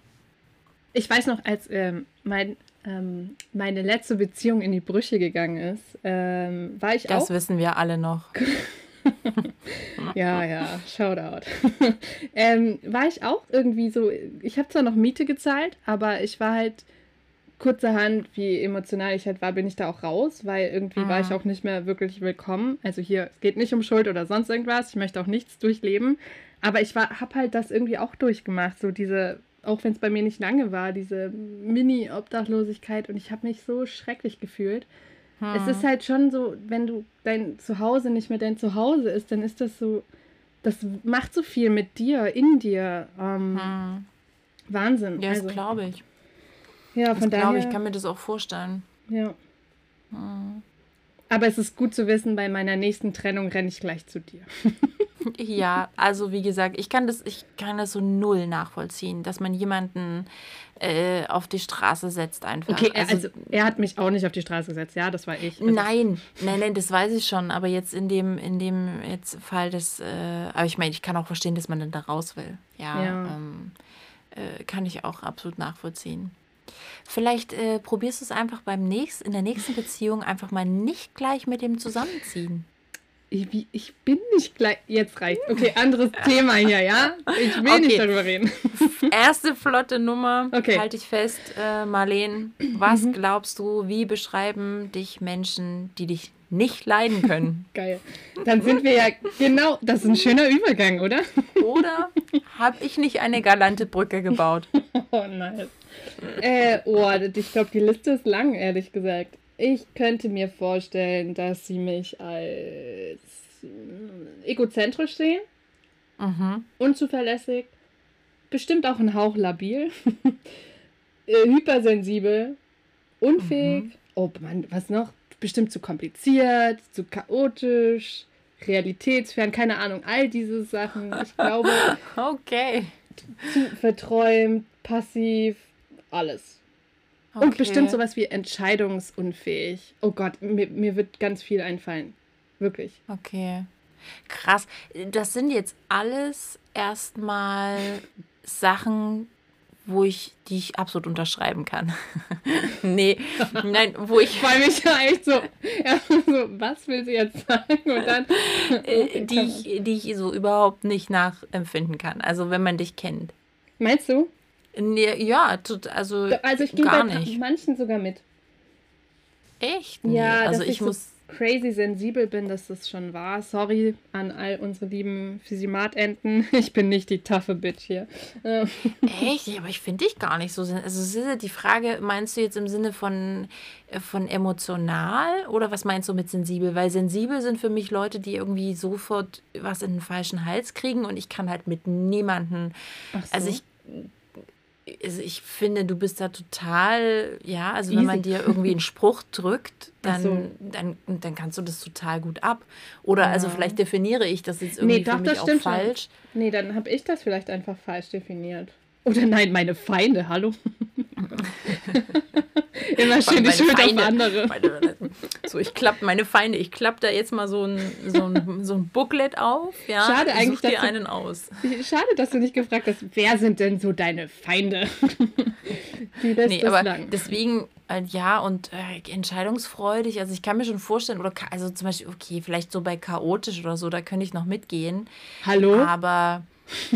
ich weiß noch, als ähm, mein ähm, meine letzte Beziehung in die Brüche gegangen ist, ähm, war ich das auch. Das wissen wir alle noch. ja, ja, Shoutout. ähm, war ich auch irgendwie so, ich habe zwar noch Miete gezahlt, aber ich war halt kurzerhand, wie emotional ich halt war, bin ich da auch raus, weil irgendwie mhm. war ich mhm. auch nicht mehr wirklich willkommen. Also hier, es geht nicht um Schuld oder sonst irgendwas, ich möchte auch nichts durchleben, aber ich habe halt das irgendwie auch durchgemacht, so diese auch wenn es bei mir nicht lange war, diese Mini-Obdachlosigkeit und ich habe mich so schrecklich gefühlt. Hm. Es ist halt schon so, wenn du dein Zuhause nicht mehr dein Zuhause ist, dann ist das so, das macht so viel mit dir, in dir. Ähm, hm. Wahnsinn. Ja, das also, glaube ich. Ja, von das daher. ich, kann mir das auch vorstellen. Ja. Hm. Aber es ist gut zu wissen, bei meiner nächsten Trennung renne ich gleich zu dir. Ja, also wie gesagt, ich kann das, ich kann das so null nachvollziehen, dass man jemanden äh, auf die Straße setzt einfach. Okay, er, also, er hat mich auch nicht auf die Straße gesetzt, ja, das war ich. Also nein, nein, nein, das weiß ich schon, aber jetzt in dem, in dem jetzt Fall des, äh, aber ich meine, ich kann auch verstehen, dass man dann da raus will. Ja, ja. Ähm, äh, kann ich auch absolut nachvollziehen. Vielleicht äh, probierst du es einfach beim nächsten, in der nächsten Beziehung einfach mal nicht gleich mit dem zusammenziehen. Ich, ich bin nicht gleich. Jetzt reicht. Okay, anderes Thema hier, ja? Ich will okay. nicht darüber reden. Erste flotte Nummer. Okay. Halte ich fest, äh, Marleen. Was mhm. glaubst du, wie beschreiben dich Menschen, die dich nicht leiden können? Geil. Dann sind wir ja genau. Das ist ein schöner Übergang, oder? Oder habe ich nicht eine galante Brücke gebaut? Oh, nice. Äh, oh, ich glaube, die Liste ist lang, ehrlich gesagt. Ich könnte mir vorstellen, dass sie mich als egozentrisch sehen, mhm. unzuverlässig, bestimmt auch ein Hauch labil, äh, hypersensibel, unfähig. Mhm. Oh Mann, was noch? Bestimmt zu kompliziert, zu chaotisch, realitätsfern, keine Ahnung, all diese Sachen. Ich glaube. okay. Zu verträumt, passiv, alles. Okay. Und bestimmt sowas wie entscheidungsunfähig. Oh Gott, mir, mir wird ganz viel einfallen. Wirklich. Okay. Krass. Das sind jetzt alles erstmal Sachen, wo ich, die ich absolut unterschreiben kann. nee, nein, wo ich. Weil mich ja echt so, ja, so, was will sie jetzt sagen? Und dann. Äh, die, ich, die ich so überhaupt nicht nachempfinden kann. Also, wenn man dich kennt. Meinst du? Nee, ja, also, also ich gehe bei nicht. manchen sogar mit. Echt? Nee. Ja, also ich, ich muss so crazy sensibel bin, dass das schon war. Sorry an all unsere lieben Physimatenten. Ich bin nicht die taffe Bitch hier. Echt? Ja, aber ich finde dich gar nicht so. Also es ist die Frage, meinst du jetzt im Sinne von, äh, von emotional oder was meinst du mit sensibel? Weil sensibel sind für mich Leute, die irgendwie sofort was in den falschen Hals kriegen und ich kann halt mit niemanden. So. Also ich also ich finde, du bist da total, ja, also Easy. wenn man dir irgendwie einen Spruch drückt, dann, so. dann, dann kannst du das total gut ab. Oder ja. also vielleicht definiere ich das jetzt irgendwie nee, doch, für mich auch falsch. Schon. Nee, dann habe ich das vielleicht einfach falsch definiert. Oder nein, meine Feinde, hallo. Immer schön die Schuld Feinde, auf andere. Meine, so, ich klappe meine Feinde, ich klappe da jetzt mal so ein, so ein, so ein Booklet auf. Ja, schade eigentlich, dir einen du, aus. Schade, dass du nicht gefragt hast, wer sind denn so deine Feinde? nee, aber lang. deswegen, äh, ja, und äh, entscheidungsfreudig, also ich kann mir schon vorstellen, oder also zum Beispiel, okay, vielleicht so bei chaotisch oder so, da könnte ich noch mitgehen. Hallo? Aber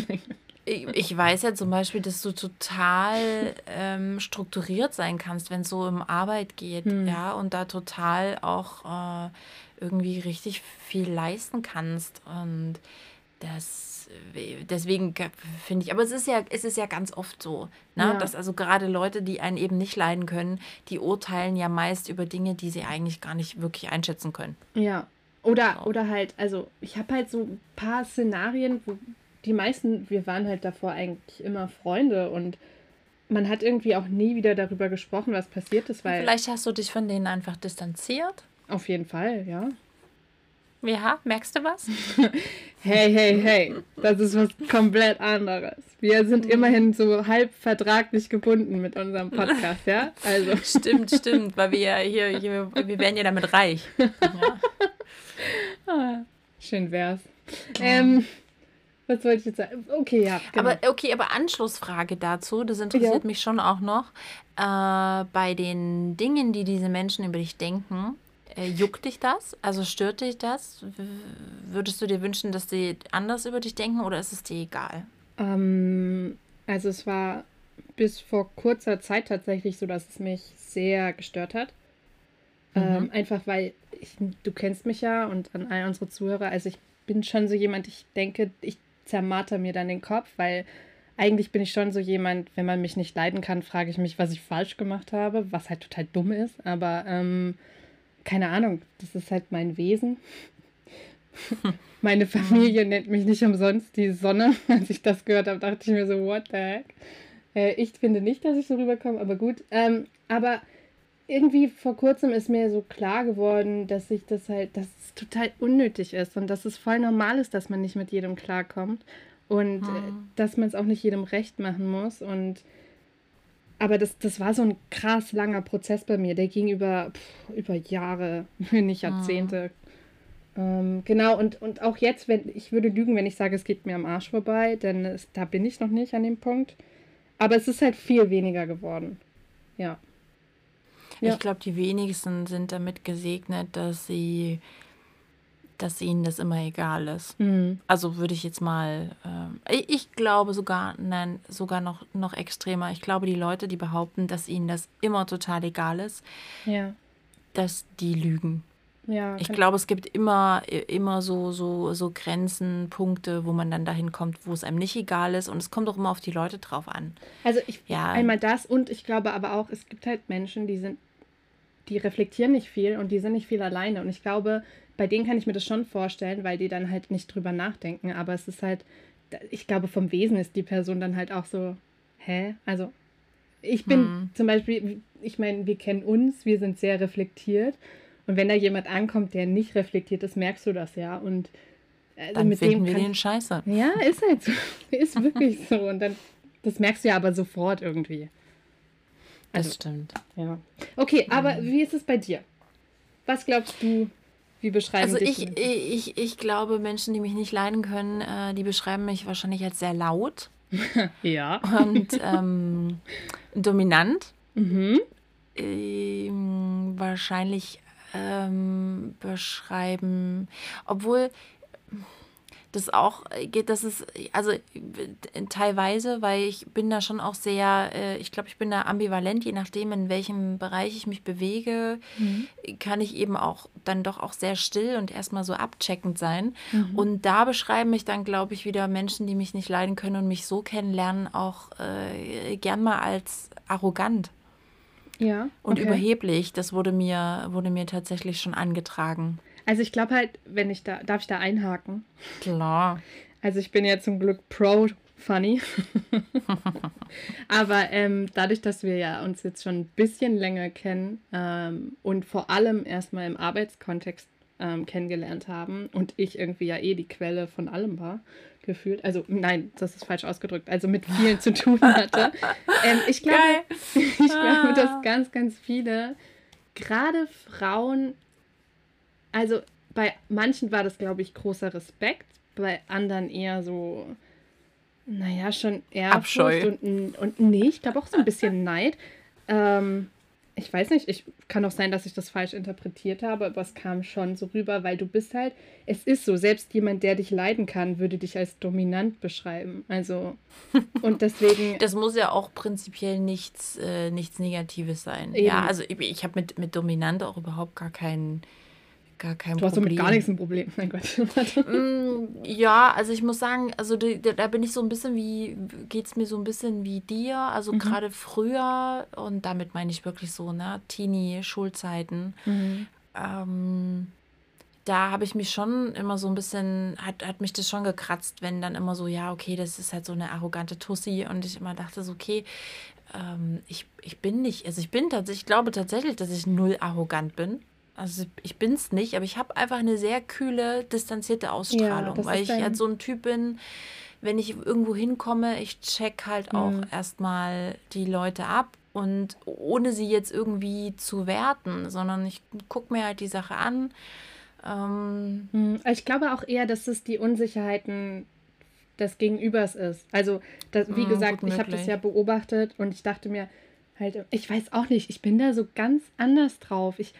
ich weiß ja zum Beispiel, dass du total ähm, strukturiert sein kannst, wenn es so um Arbeit geht, hm. ja, und da total auch äh, irgendwie richtig viel leisten kannst. Und das deswegen finde ich, aber es ist ja, es ist ja ganz oft so, ne? Ja. dass also gerade Leute, die einen eben nicht leiden können, die urteilen ja meist über Dinge, die sie eigentlich gar nicht wirklich einschätzen können. Ja. Oder, oder halt, also ich habe halt so ein paar Szenarien, wo die meisten, wir waren halt davor eigentlich immer Freunde und man hat irgendwie auch nie wieder darüber gesprochen, was passiert ist, weil. Vielleicht hast du dich von denen einfach distanziert? Auf jeden Fall, ja. Ja, merkst du was? hey, hey, hey, das ist was komplett anderes. Wir sind immerhin so halb vertraglich gebunden mit unserem Podcast, ja? Also. Stimmt, stimmt, weil wir ja hier, hier wir werden ja damit reich. Ja. Ah, schön wär's. Ähm, was wollte ich jetzt sagen? Okay, ja. Genau. Aber okay, aber Anschlussfrage dazu, das interessiert ja. mich schon auch noch. Äh, bei den Dingen, die diese Menschen über dich denken, äh, juckt dich das? Also stört dich das? Würdest du dir wünschen, dass sie anders über dich denken oder ist es dir egal? Ähm, also es war bis vor kurzer Zeit tatsächlich so, dass es mich sehr gestört hat. Mhm. Ähm, einfach weil ich, du kennst mich ja und an all unsere Zuhörer, also ich bin schon so jemand, ich denke, ich zermarter mir dann den Kopf, weil eigentlich bin ich schon so jemand, wenn man mich nicht leiden kann, frage ich mich, was ich falsch gemacht habe, was halt total dumm ist, aber ähm, keine Ahnung, das ist halt mein Wesen. Meine Familie nennt mich nicht umsonst die Sonne. Als ich das gehört habe, dachte ich mir so, what the heck? Äh, ich finde nicht, dass ich so rüberkomme, aber gut. Ähm, aber irgendwie vor kurzem ist mir so klar geworden, dass ich das halt, dass es total unnötig ist und dass es voll normal ist, dass man nicht mit jedem klarkommt und hm. dass man es auch nicht jedem recht machen muss und aber das, das war so ein krass langer Prozess bei mir. Der ging über, pff, über Jahre, wenn nicht Jahrzehnte. Mhm. Ähm, genau, und, und auch jetzt, wenn ich würde lügen, wenn ich sage, es geht mir am Arsch vorbei, denn es, da bin ich noch nicht an dem Punkt. Aber es ist halt viel weniger geworden. Ja. Ja. Ich glaube, die wenigsten sind damit gesegnet, dass sie dass ihnen das immer egal ist. Mhm. Also würde ich jetzt mal, äh, ich glaube sogar, nein, sogar noch, noch extremer. Ich glaube, die Leute, die behaupten, dass ihnen das immer total egal ist, ja. dass die lügen. Ja, ich glaube, es gibt immer, immer so, so, so Grenzen, Punkte, wo man dann dahin kommt, wo es einem nicht egal ist. Und es kommt auch immer auf die Leute drauf an. Also ich ja. einmal das und ich glaube aber auch, es gibt halt Menschen, die sind, die reflektieren nicht viel und die sind nicht viel alleine. Und ich glaube, bei denen kann ich mir das schon vorstellen, weil die dann halt nicht drüber nachdenken. Aber es ist halt, ich glaube, vom Wesen ist die Person dann halt auch so, hä? Also, ich bin hm. zum Beispiel, ich meine, wir kennen uns, wir sind sehr reflektiert. Und wenn da jemand ankommt, der nicht reflektiert ist, merkst du das ja. Und also dann mit finden dem wir den Scheiße. Ja, ist halt so. ist wirklich so. Und dann, das merkst du ja aber sofort irgendwie. Also, das stimmt. Ja. Okay, aber mhm. wie ist es bei dir? Was glaubst du, wie beschreiben also dich ich, ich, ich glaube, Menschen, die mich nicht leiden können, äh, die beschreiben mich wahrscheinlich als sehr laut. ja. Und ähm, dominant. Mhm. Ähm, wahrscheinlich ähm, beschreiben, obwohl das auch geht, das ist, also teilweise, weil ich bin da schon auch sehr, äh, ich glaube, ich bin da ambivalent, je nachdem, in welchem Bereich ich mich bewege, mhm. kann ich eben auch dann doch auch sehr still und erstmal so abcheckend sein. Mhm. Und da beschreiben mich dann, glaube ich, wieder Menschen, die mich nicht leiden können und mich so kennenlernen, auch äh, gern mal als arrogant. Ja. Und okay. überheblich, das wurde mir, wurde mir tatsächlich schon angetragen. Also ich glaube halt, wenn ich da, darf ich da einhaken? Klar. Also ich bin ja zum Glück pro funny. Aber ähm, dadurch, dass wir ja uns jetzt schon ein bisschen länger kennen ähm, und vor allem erstmal im Arbeitskontext ähm, kennengelernt haben und ich irgendwie ja eh die Quelle von allem war, gefühlt. Also nein, das ist falsch ausgedrückt. Also mit vielen zu tun hatte. Ähm, ich glaube, ich glaube, dass ah. ganz, ganz viele, gerade Frauen also bei manchen war das, glaube ich, großer Respekt, bei anderen eher so, naja, schon eher Abscheu. Und, und nee, ich glaube auch so ein bisschen Neid. Ähm, ich weiß nicht, ich kann auch sein, dass ich das falsch interpretiert habe, aber es kam schon so rüber, weil du bist halt, es ist so, selbst jemand, der dich leiden kann, würde dich als dominant beschreiben. Also, und deswegen. das muss ja auch prinzipiell nichts, äh, nichts Negatives sein. Eben. Ja, also ich, ich habe mit, mit dominant auch überhaupt gar keinen gar kein du Problem. Du hast damit gar nichts ein Problem, mein Gott. mm, ja, also ich muss sagen, also die, da bin ich so ein bisschen wie, geht es mir so ein bisschen wie dir. Also mhm. gerade früher, und damit meine ich wirklich so, ne, Teenie-Schulzeiten, mhm. ähm, da habe ich mich schon immer so ein bisschen, hat, hat mich das schon gekratzt, wenn dann immer so, ja, okay, das ist halt so eine arrogante Tussi und ich immer dachte so, okay, ähm, ich, ich bin nicht, also ich bin tatsächlich, ich glaube tatsächlich, dass ich null arrogant bin. Also ich bin es nicht, aber ich habe einfach eine sehr kühle, distanzierte Ausstrahlung, ja, weil ich halt so ein Typ bin, wenn ich irgendwo hinkomme, ich check halt auch mhm. erstmal die Leute ab und ohne sie jetzt irgendwie zu werten, sondern ich gucke mir halt die Sache an. Ähm, mhm. ich glaube auch eher, dass es die Unsicherheiten des Gegenübers ist. Also, das, wie mhm, gesagt, ich habe das ja beobachtet und ich dachte mir halt, ich weiß auch nicht, ich bin da so ganz anders drauf. Ich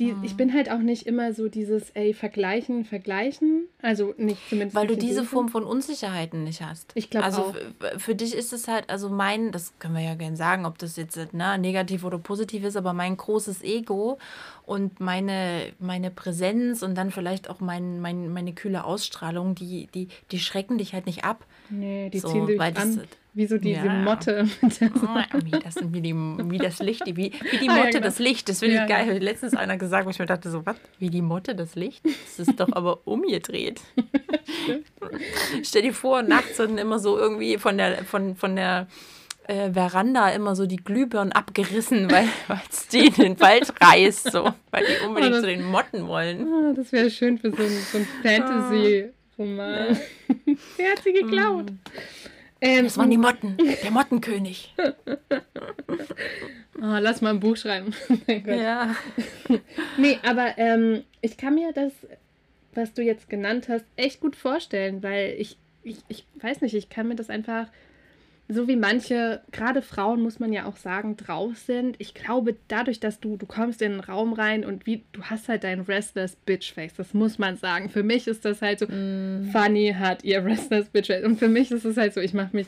die, mhm. ich bin halt auch nicht immer so dieses, ey, vergleichen, vergleichen. Also nicht zumindest. Weil du diese Hilfe. Form von Unsicherheiten nicht hast. Ich glaube also auch. Also für dich ist es halt, also mein, das können wir ja gerne sagen, ob das jetzt ne, negativ oder positiv ist, aber mein großes Ego und meine, meine Präsenz und dann vielleicht auch mein, mein, meine kühle Ausstrahlung, die, die, die schrecken dich halt nicht ab. Nee, die so, ziehen dich an. Wie so diese ja. Motte. Oh, wie, das, wie, die, wie das Licht, wie, wie die Motte ah, ja, genau. das Licht. Das finde ich ja, geil. Hat letztens einer gesagt, wo ich mir dachte, so, was? Wie die Motte das Licht? Das ist doch aber umgedreht. Stell dir vor, nachts sind immer so irgendwie von der, von, von der äh, Veranda immer so die Glühbirnen abgerissen, weil es die in den Wald reißt, so, weil die unbedingt oh, das, zu den Motten wollen. Oh, das wäre schön für so ein, so ein Fantasy-Roman. Wer hat sie geklaut? Mm. Ähm, das waren die Motten, der Mottenkönig. oh, lass mal ein Buch schreiben. ja. nee, aber ähm, ich kann mir das, was du jetzt genannt hast, echt gut vorstellen, weil ich, ich, ich weiß nicht, ich kann mir das einfach so wie manche, gerade Frauen muss man ja auch sagen, drauf sind. Ich glaube, dadurch, dass du, du kommst in den Raum rein und wie, du hast halt dein Restless Bitch Face, das muss man sagen. Für mich ist das halt so, mm. Funny hat ihr Restless Bitch Face. Und für mich ist es halt so, ich mache mich,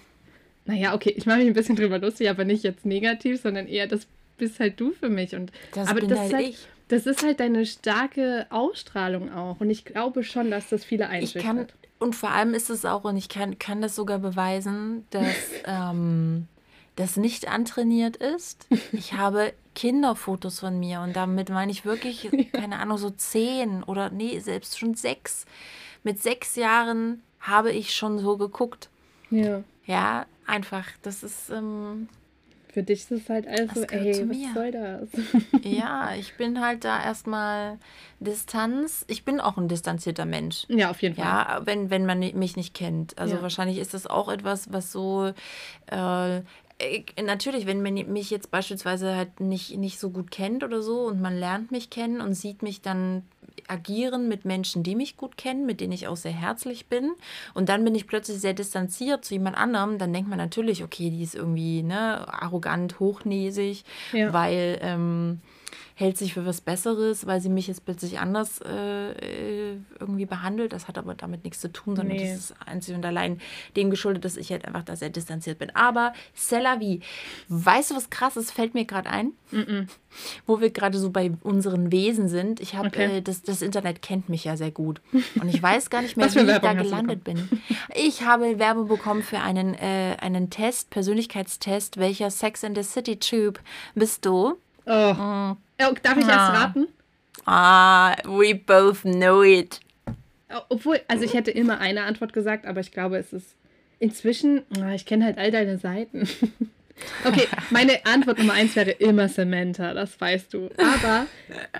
naja, okay, ich mache mich ein bisschen drüber lustig, aber nicht jetzt negativ, sondern eher, das bist halt du für mich. Und, das aber bin das halt, halt ich. Das ist halt deine starke Ausstrahlung auch. Und ich glaube schon, dass das viele einschüchtert. Ich kann, und vor allem ist es auch, und ich kann, kann das sogar beweisen, dass ähm, das nicht antrainiert ist. Ich habe Kinderfotos von mir und damit meine ich wirklich, keine Ahnung, so zehn oder nee, selbst schon sechs. Mit sechs Jahren habe ich schon so geguckt. Ja. Ja, einfach, das ist. Ähm, für dich ist es halt alles so, ey, was soll das? ja, ich bin halt da erstmal Distanz. Ich bin auch ein distanzierter Mensch. Ja, auf jeden Fall. Ja, wenn, wenn man mich nicht kennt. Also ja. wahrscheinlich ist das auch etwas, was so äh, natürlich, wenn man mich jetzt beispielsweise halt nicht, nicht so gut kennt oder so und man lernt mich kennen und sieht mich dann agieren mit Menschen, die mich gut kennen, mit denen ich auch sehr herzlich bin. Und dann bin ich plötzlich sehr distanziert zu jemand anderem. Dann denkt man natürlich, okay, die ist irgendwie ne, arrogant, hochnäsig, ja. weil ähm, hält sich für was Besseres, weil sie mich jetzt plötzlich anders äh, äh, irgendwie behandelt. Das hat aber damit nichts zu tun, sondern nee. das ist einzig und allein dem geschuldet, dass ich halt einfach da sehr distanziert bin. Aber Cellavi, weißt du, was krasses fällt mir gerade ein? Mm -mm. Wo wir gerade so bei unseren Wesen sind. Ich habe, okay. äh, das, das Internet kennt mich ja sehr gut. Und ich weiß gar nicht mehr, wie ich da gelandet bin. Ich habe Werbung bekommen für einen, äh, einen Test, Persönlichkeitstest, welcher Sex in the City Tube bist du? Oh. Oh, darf ich ah. erst raten? Ah, we both know it. Obwohl, also ich hätte immer eine Antwort gesagt, aber ich glaube, es ist inzwischen, ah, ich kenne halt all deine Seiten. Okay, meine Antwort Nummer eins wäre immer Samantha, das weißt du. Aber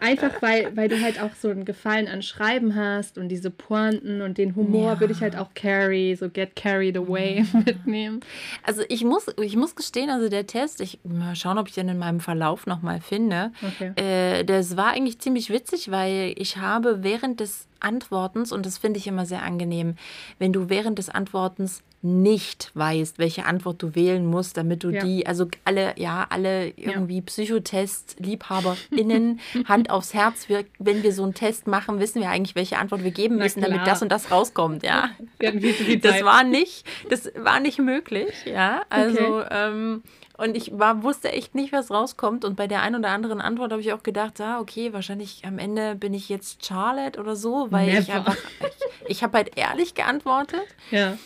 einfach, weil, weil du halt auch so einen Gefallen an Schreiben hast und diese Pointen und den Humor ja. würde ich halt auch Carrie, so Get Carried Away ja. mitnehmen. Also ich muss, ich muss gestehen, also der Test, ich mal schauen, ob ich den in meinem Verlauf nochmal finde. Okay. Äh, das war eigentlich ziemlich witzig, weil ich habe während des Antwortens, und das finde ich immer sehr angenehm, wenn du während des Antwortens nicht weißt, welche Antwort du wählen musst, damit du ja. die, also alle, ja, alle irgendwie ja. Psychotest-LiebhaberInnen, Hand aufs Herz, wir, wenn wir so einen Test machen, wissen wir eigentlich, welche Antwort wir geben müssen, damit das und das rauskommt, ja. das war nicht, das war nicht möglich, ja. Also, okay. ähm, und ich war, wusste echt nicht, was rauskommt. Und bei der einen oder anderen Antwort habe ich auch gedacht, ah, okay, wahrscheinlich am Ende bin ich jetzt Charlotte oder so, weil Never. ich einfach, ich, ich habe halt ehrlich geantwortet. Ja.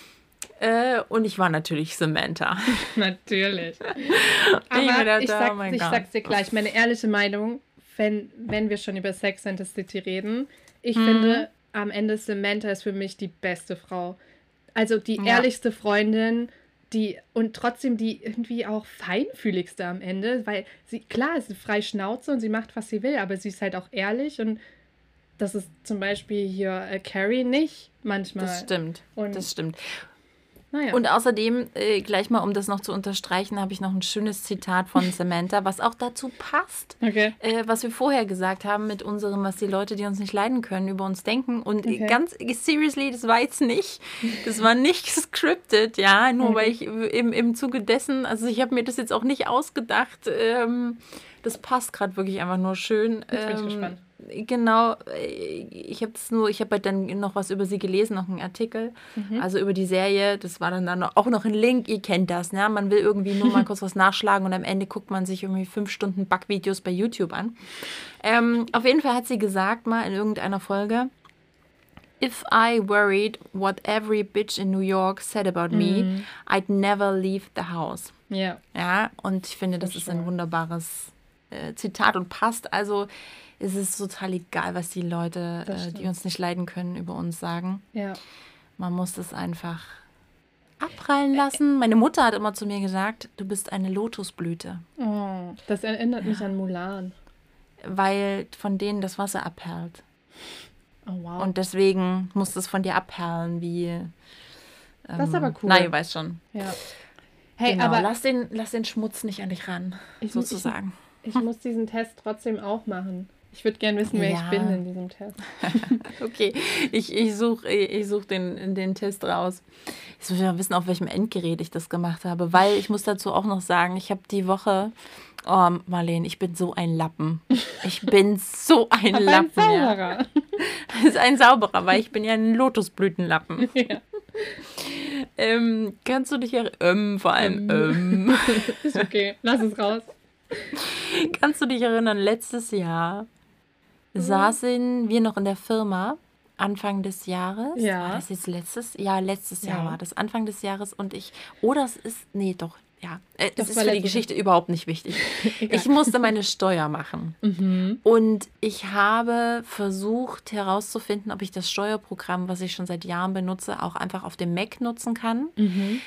Äh, und ich war natürlich Samantha. natürlich. Aber ich, da, sag, oh ich sag's dir gleich, meine ehrliche Meinung, wenn, wenn wir schon über Sex and the City reden, ich mhm. finde, am Ende Samantha ist für mich die beste Frau. Also die ja. ehrlichste Freundin, die und trotzdem die irgendwie auch feinfühligste am Ende, weil sie, klar, ist eine freie Schnauze und sie macht, was sie will, aber sie ist halt auch ehrlich und das ist zum Beispiel hier äh, Carrie nicht manchmal. Das stimmt. Und das stimmt. Naja. Und außerdem, äh, gleich mal, um das noch zu unterstreichen, habe ich noch ein schönes Zitat von Samantha, was auch dazu passt, okay. äh, was wir vorher gesagt haben mit unserem, was die Leute, die uns nicht leiden können, über uns denken. Und okay. ganz seriously, das war jetzt nicht, das war nicht scripted, ja, nur okay. weil ich im, im Zuge dessen, also ich habe mir das jetzt auch nicht ausgedacht. Ähm, das passt gerade wirklich einfach nur schön. Jetzt bin ich ähm, gespannt genau, äh, ich habe es nur, ich habe halt dann noch was über sie gelesen, noch einen Artikel, mhm. also über die Serie. Das war dann, dann auch noch ein Link, ihr kennt das, ne? Man will irgendwie nur mal kurz was nachschlagen und am Ende guckt man sich irgendwie fünf Stunden Backvideos bei YouTube an. Ähm, auf jeden Fall hat sie gesagt mal in irgendeiner Folge, If I worried what every bitch in New York said about me, mhm. I'd never leave the house. Ja. Ja, und ich finde, das, das ist ein wunderbares äh, Zitat und passt. Also ist es total egal, was die Leute, äh, die uns nicht leiden können, über uns sagen. Ja. Man muss das einfach abprallen lassen. Meine Mutter hat immer zu mir gesagt, du bist eine Lotusblüte. Oh, das erinnert mich an Mulan. Weil von denen das Wasser abperlt. Oh, wow. Und deswegen muss es von dir abperlen, wie. Ähm, Das ist aber cool. Na, ihr weißt schon. ja. Hey, genau, aber lass, den, lass den Schmutz nicht an dich ran, Ich- sozusagen. ich muss diesen Test trotzdem auch machen. Ich würde gerne wissen, wer Ja. ich bin in diesem Test. Okay, ich, ich suche ich such den, den Test raus. Ich muss ja wissen, auf welchem Endgerät ich das gemacht habe, weil ich muss dazu auch noch sagen, ich habe die Woche, oh Marlene, ich bin so ein Lappen. Ich bin so ein Aber ein Lappen. ja. Das ist ein Sauberer, weil ich bin ja ein Lotusblütenlappen. Ja. Ähm, kannst du dich erinnern? Ähm, vor allem, ähm. Ist okay, lass es raus. Kannst du dich erinnern, letztes Jahr saßen wir noch in der Firma, Anfang des Jahres. Ja. War das jetzt letztes? Ja, letztes Jahr Ja. war das, Anfang des Jahres. Und ich, oder es ist, nee, doch, ja. Äh, Doch, Es ist für die Geschichte überhaupt nicht wichtig. Ich musste meine Steuer machen. Mhm. Und ich habe versucht herauszufinden, ob ich das Steuerprogramm, was ich schon seit Jahren benutze, auch einfach auf dem Mac nutzen kann. Mhm.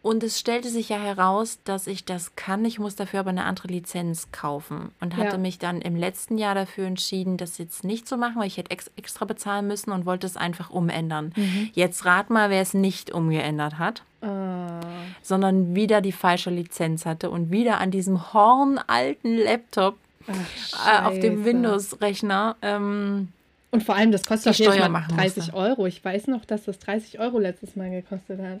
Und es stellte sich ja heraus, dass ich das kann. Ich muss dafür aber eine andere Lizenz kaufen. Und hatte Ja. mich dann im letzten Jahr dafür entschieden, das jetzt nicht zu machen, weil ich hätte ex extra bezahlen müssen und wollte es einfach umändern. Mhm. Jetzt rat mal, wer es nicht umgeändert hat, Ah. sondern wieder die falsche Lizenz hatte und wieder an diesem hornalten Laptop Ach, äh, auf dem. Windows-Rechner ähm, Und vor allem, das kostet machen 30 musste. Euro. Ich weiß noch, dass das 30 Euro letztes Mal gekostet hat.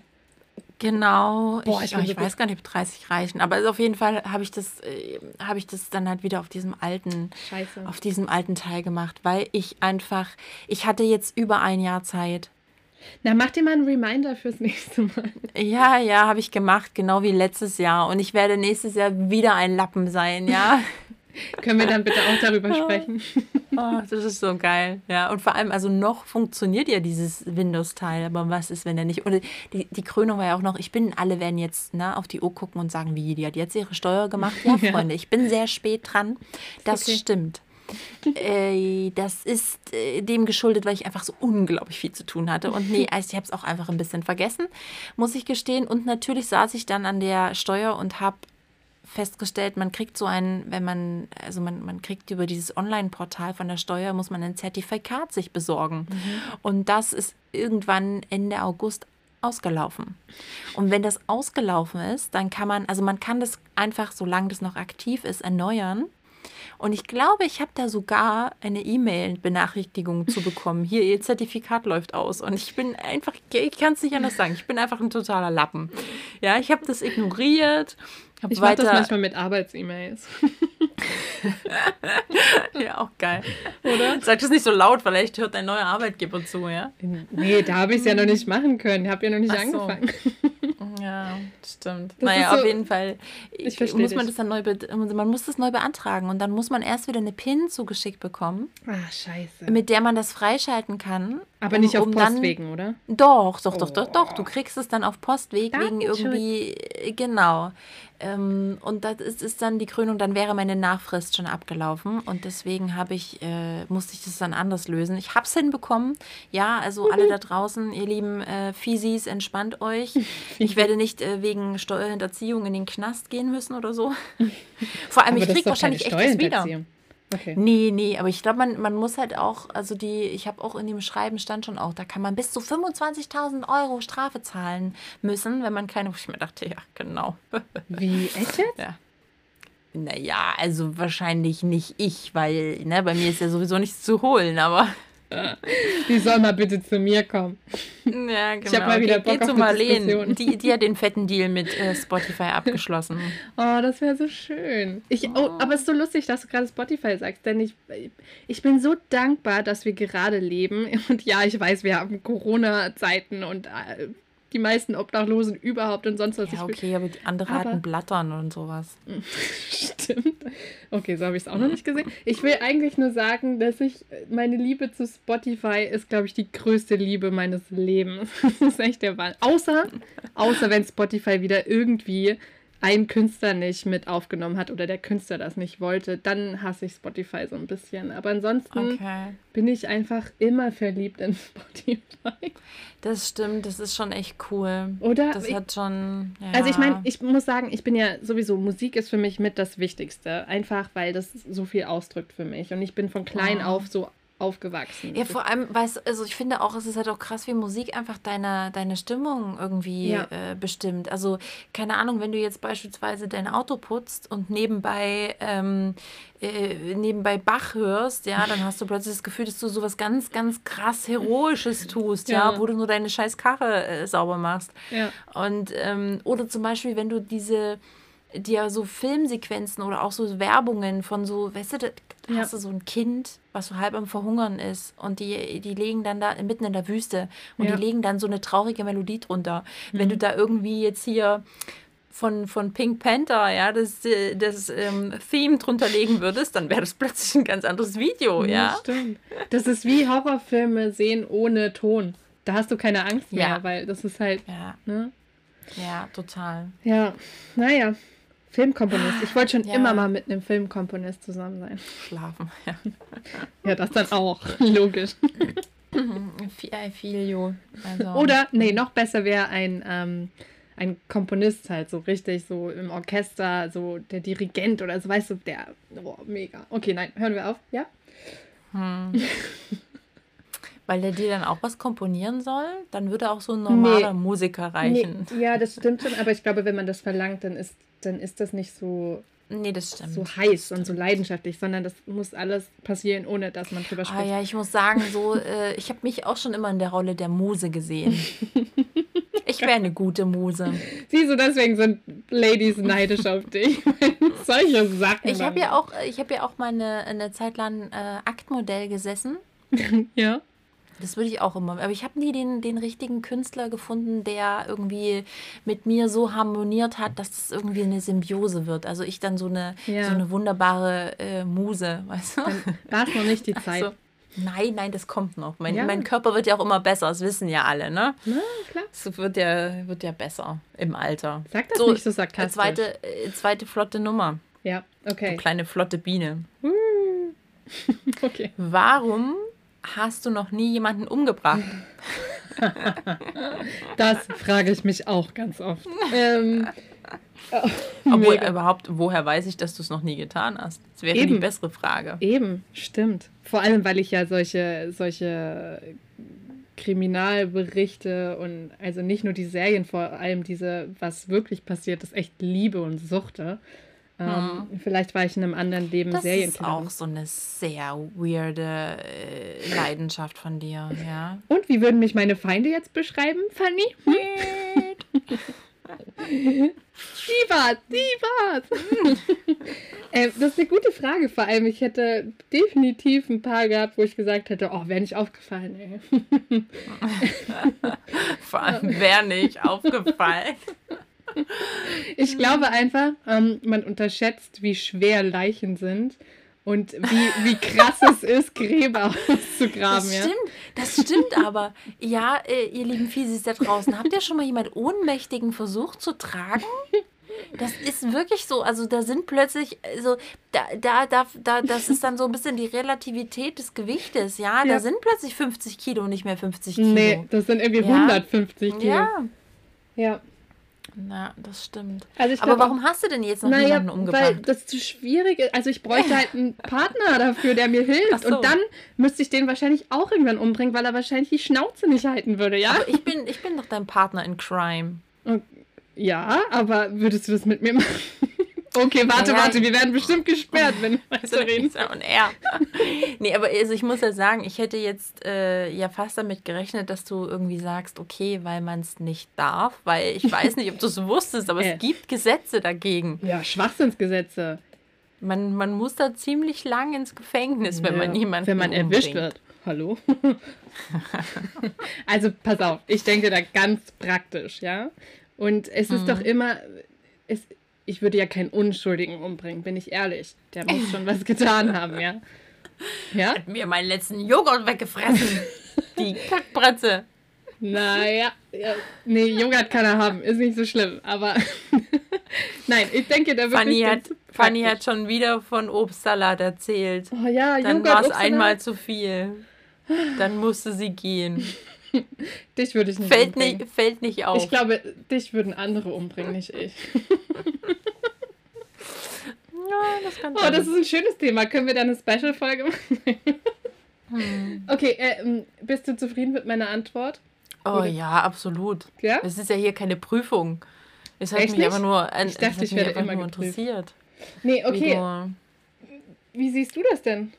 Genau, Boah, ich, ich bin ich wirklich- weiß gar nicht, ob 30 reichen, aber also auf jeden Fall habe ich das, äh, habe ich das dann halt wieder auf diesem alten, Scheiße. auf diesem alten Teil gemacht, weil ich einfach, ich hatte jetzt über ein Jahr Zeit. Na, mach dir mal einen Reminder fürs nächste Mal. Ja, ja, habe ich gemacht, genau wie letztes Jahr und ich werde nächstes Jahr wieder ein Lappen sein, ja. Können wir dann bitte auch darüber sprechen? Oh, das ist so geil. Ja, und vor allem, also noch funktioniert ja dieses Windows-Teil, aber was ist, wenn der nicht? Oder die, die Krönung war ja auch noch, ich bin, alle werden jetzt ne, auf die Uhr gucken und sagen, wie, die hat jetzt ihre Steuer gemacht. Ja, Ja. Freunde, ich bin sehr spät dran. Das okay. stimmt. äh, das ist äh, dem geschuldet, weil ich einfach so unglaublich viel zu tun hatte. Und nee, also ich habe es auch einfach ein bisschen vergessen, muss ich gestehen. Und natürlich saß ich dann an der Steuer und habe festgestellt, man kriegt so ein, wenn man, also man, man kriegt über dieses Online-Portal von der Steuer, muss man ein Zertifikat sich besorgen. Und das ist irgendwann Ende August ausgelaufen. Und wenn das ausgelaufen ist, dann kann man, also man kann das einfach, solange das noch aktiv ist, erneuern. Und ich glaube, ich habe da sogar eine E-Mail-Benachrichtigung zu bekommen. Hier, Ihr Zertifikat läuft aus. Und ich bin einfach, ich kann es nicht anders sagen, ich bin einfach ein totaler Lappen. Ja, ich habe das ignoriert. Hab Ich mache das manchmal mit Arbeits-E-Mails. Ja, auch geil. Oder? Sag das nicht so laut, vielleicht hört dein neuer Arbeitgeber zu, ja? Nee, da habe ich es ja noch nicht machen können. Ich habe ja noch nicht Ach so. angefangen. Ja, stimmt. Das naja, so- auf jeden Fall Ich versteh muss man das dann neu, man muss das neu beantragen und dann muss man erst wieder eine PIN zugeschickt bekommen, Ah, scheiße. mit der man das freischalten kann. Aber um- nicht auf um dann- Postwegen, oder? Doch, doch, doch, doch, doch. Du kriegst es dann auf Postweg wegen irgendwie, äh, genau. Ähm, und das ist, ist dann die Krönung, dann wäre meine Nachfrist schon abgelaufen und deswegen habe ich, äh, musste ich das dann anders lösen. Ich habe es hinbekommen. Ja, also alle da draußen, ihr lieben äh, Fisis, entspannt euch. Ich werde nicht äh, wegen Steuerhinterziehung in den Knast gehen müssen oder so. Vor allem, Aber ich kriege wahrscheinlich echt das wieder. Okay. Nee, nee, aber ich glaube, man, man muss halt auch, also die, ich habe auch in dem Schreiben stand schon auch, da kann man bis zu 25.000 Euro Strafe zahlen müssen, wenn man keine, ich mir dachte, ja, genau. Wie, echt jetzt? ja. Naja, also wahrscheinlich nicht ich, weil ne, bei mir ist ja sowieso nichts zu holen, aber Die soll mal bitte zu mir kommen. ja, genau. hab mal wieder Geh- Bock geh auf zu. Diskussion. Die, die hat den fetten Deal mit äh, Spotify abgeschlossen. Oh, das wäre so schön. Ich, oh, aber es ist so lustig, dass du gerade Spotify sagst, denn ich, ich bin so dankbar, dass wir gerade leben. Und ja, ich weiß, wir haben Corona-Zeiten und äh, die meisten Obdachlosen überhaupt und sonst was. Ja, Ich okay, aber die andere Aber- hatten Blattern und sowas. stimmt. Okay, so habe ich es auch noch nicht gesehen. Ich will eigentlich nur sagen, dass ich, meine Liebe zu Spotify ist, glaube ich, die größte Liebe meines Lebens. Das ist echt der Wahnsinn. Außer, außer wenn Spotify wieder irgendwie ein Künstler nicht mit aufgenommen hat oder der Künstler das nicht wollte, dann hasse ich Spotify so ein bisschen. Aber ansonsten Okay. bin ich einfach immer verliebt in Spotify. Das stimmt, das ist schon echt cool. Oder? Das Ich- hat schon. Ja. Also ich meine, ich muss sagen, ich bin ja sowieso, Musik ist für mich mit das Wichtigste. Einfach, weil das so viel ausdrückt für mich. Und ich bin von klein Wow. auf so aufgewachsen. Ja, vor allem, weißt also ich finde auch, es ist halt auch krass, wie Musik einfach deine, deine Stimmung irgendwie Ja. äh, bestimmt. Also, keine Ahnung, wenn du jetzt beispielsweise dein Auto putzt und nebenbei, ähm, äh, nebenbei Bach hörst, ja, dann hast du plötzlich das Gefühl, dass du sowas ganz, ganz krass Heroisches tust, ja, Ja. wo du nur deine scheiß Karre äh, sauber machst. Ja. Und, ähm, oder zum Beispiel, wenn du diese, dir so Filmsequenzen oder auch so Werbungen von so, weißt du, da Ja. hast du so ein Kind, was so halb am Verhungern ist und die, die legen dann da mitten in der Wüste und Ja. Mhm. die legen dann so eine traurige Melodie drunter. Wenn du da irgendwie jetzt hier von, von Pink Panther, ja, das, das ähm, Theme drunter legen würdest, dann wäre das plötzlich ein ganz anderes Video, ja. stimmt. Das ist wie Horrorfilme sehen ohne Ton. Da hast du keine Angst mehr, Ja. weil das ist halt, Ja, ne? ja, total. Ja, naja. Filmkomponist. Ich wollte schon Ja. immer mal mit einem Filmkomponist zusammen sein. Schlafen, ja. Ja, das dann auch. Logisch. I feel you. Also, Oder, nee, noch besser wäre ein, ähm, ein Komponist halt, so richtig, so im Orchester, so der Dirigent oder so, weißt du, der, boah, mega. Okay, nein, hören wir auf, ja? Weil der dir dann auch was komponieren soll, dann würde auch so ein normaler Musiker reichen. Nee, ja, das stimmt schon, aber ich glaube, wenn man das verlangt, dann ist, dann ist das nicht so, Nee, das stimmt. so heiß und so leidenschaftlich, sondern das muss alles passieren, ohne dass man drüber Ah spricht. ja, ich muss sagen, so, äh, ich habe mich auch schon immer in der Rolle der Muse gesehen. Ich wäre eine gute Muse. Siehst du, deswegen sind Ladies neidisch auf dich. Solche Sachen. Ich habe ja auch, ich habe ja auch mal eine, eine Zeit lang äh, Aktmodell gesessen. Ja. Das würde ich auch immer. Aber ich habe nie den, den richtigen Künstler gefunden, der irgendwie mit mir so harmoniert hat, dass das irgendwie eine Symbiose wird. Also ich dann so eine, Ja. so eine wunderbare äh, Muse, weißt du? War es noch nicht die Zeit. Also, nein, nein, das kommt noch. Mein, Ja. mein Körper wird ja auch immer besser, das wissen ja alle, ne? Na, klar. Es wird ja, wird ja besser im Alter. Sag das nicht so sarkastisch. Zweite, äh, zweite flotte Nummer. Ja, Du okay. kleine flotte Biene. Okay. Warum hast du noch nie jemanden umgebracht? Das frage ich mich auch ganz oft. ähm, oh, Obwohl mega. überhaupt, woher weiß ich, dass du es noch nie getan hast? Das wäre die Eben. bessere Frage. Eben, stimmt. Vor allem, weil ich ja solche, solche Kriminalberichte und also nicht nur die Serien, vor allem diese, was wirklich passiert ist, echt liebe und suchte. Ähm, Vielleicht war ich in einem anderen Leben Das ist Serienkiller. auch so eine sehr weirde äh, Leidenschaft von dir, ja. Und wie würden mich meine Feinde jetzt beschreiben, Fanny? Hm? Die war's. ähm, das ist eine gute Frage. Vor allem, ich hätte definitiv ein paar gehabt, wo ich gesagt hätte, oh, wäre nicht aufgefallen, ey. Vor allem wäre nicht aufgefallen. Ich glaube einfach, ähm, man unterschätzt, wie schwer Leichen sind und wie, wie krass es ist, Gräber auszugraben. Das Ja? stimmt, das stimmt aber. Ja, äh, ihr lieben Fiesis da draußen, habt ihr schon mal jemand Ohnmächtigen versucht zu tragen? Das ist wirklich so. Also da sind plötzlich, also da, da, da, da, das ist dann so ein bisschen die Relativität des Gewichtes, ja. Da Ja. sind plötzlich 50 Kilo und nicht mehr 50 Kilo. Nee, das sind irgendwie Ja. 150 Kilo. Ja, ja. Na, das stimmt. Also aber glaub warum hast du denn jetzt noch Naja, niemanden weil umgebracht? das zu schwierig ist. Also ich bräuchte halt einen Partner dafür, der mir hilft. So. Und dann müsste ich den wahrscheinlich auch irgendwann umbringen, weil er wahrscheinlich die Schnauze nicht halten würde, ja? Aber ich bin, ich bin doch dein Partner in Crime. ja, aber würdest du das mit mir machen? Okay, warte, Naja, warte, wir werden bestimmt gesperrt, wenn wir weiter reden. Ist ja on air. nee, aber also ich muss ja sagen, ich hätte jetzt äh, ja fast damit gerechnet, dass du irgendwie sagst, okay, weil man es nicht darf, weil ich weiß nicht, ob du es wusstest, aber Äh. es gibt Gesetze dagegen. Ja, Schwachsinnsgesetze. Man, man muss da ziemlich lang ins Gefängnis, wenn man Ja, jemanden Wenn man erwischt umbringt. wird. Hallo? also pass auf, ich denke da ganz praktisch, ja? Und es ist Mhm. doch immer, es, ich würde ja keinen Unschuldigen umbringen, bin ich ehrlich. Der muss schon was getan haben, ja? Ja? Hat mir meinen letzten Joghurt weggefressen. Die Kackbratze. Naja, ja, nee, Joghurt kann er haben, ist nicht so schlimm, aber nein, ich denke, da wird Fanny hat, Fanny hat schon wieder von Obstsalat erzählt. Oh ja, Dann war es einmal zu viel. Dann musste sie gehen. dich würde ich nicht fällt umbringen. Nicht, fällt nicht auf. Ich glaube, dich würden andere umbringen, nicht ich. ja, das kann Oh, das ist ein schönes Thema. Können wir da eine Special-Folge machen? hm. Okay, äh, bist du zufrieden mit meiner Antwort? Oh Oder? ja, absolut. Ja? Es ist ja hier keine Prüfung. Es hat Echt mich nicht? aber nur, äh, ich dachte, ich werde immer nur interessiert. Nee, okay. Wie, wie siehst du das denn?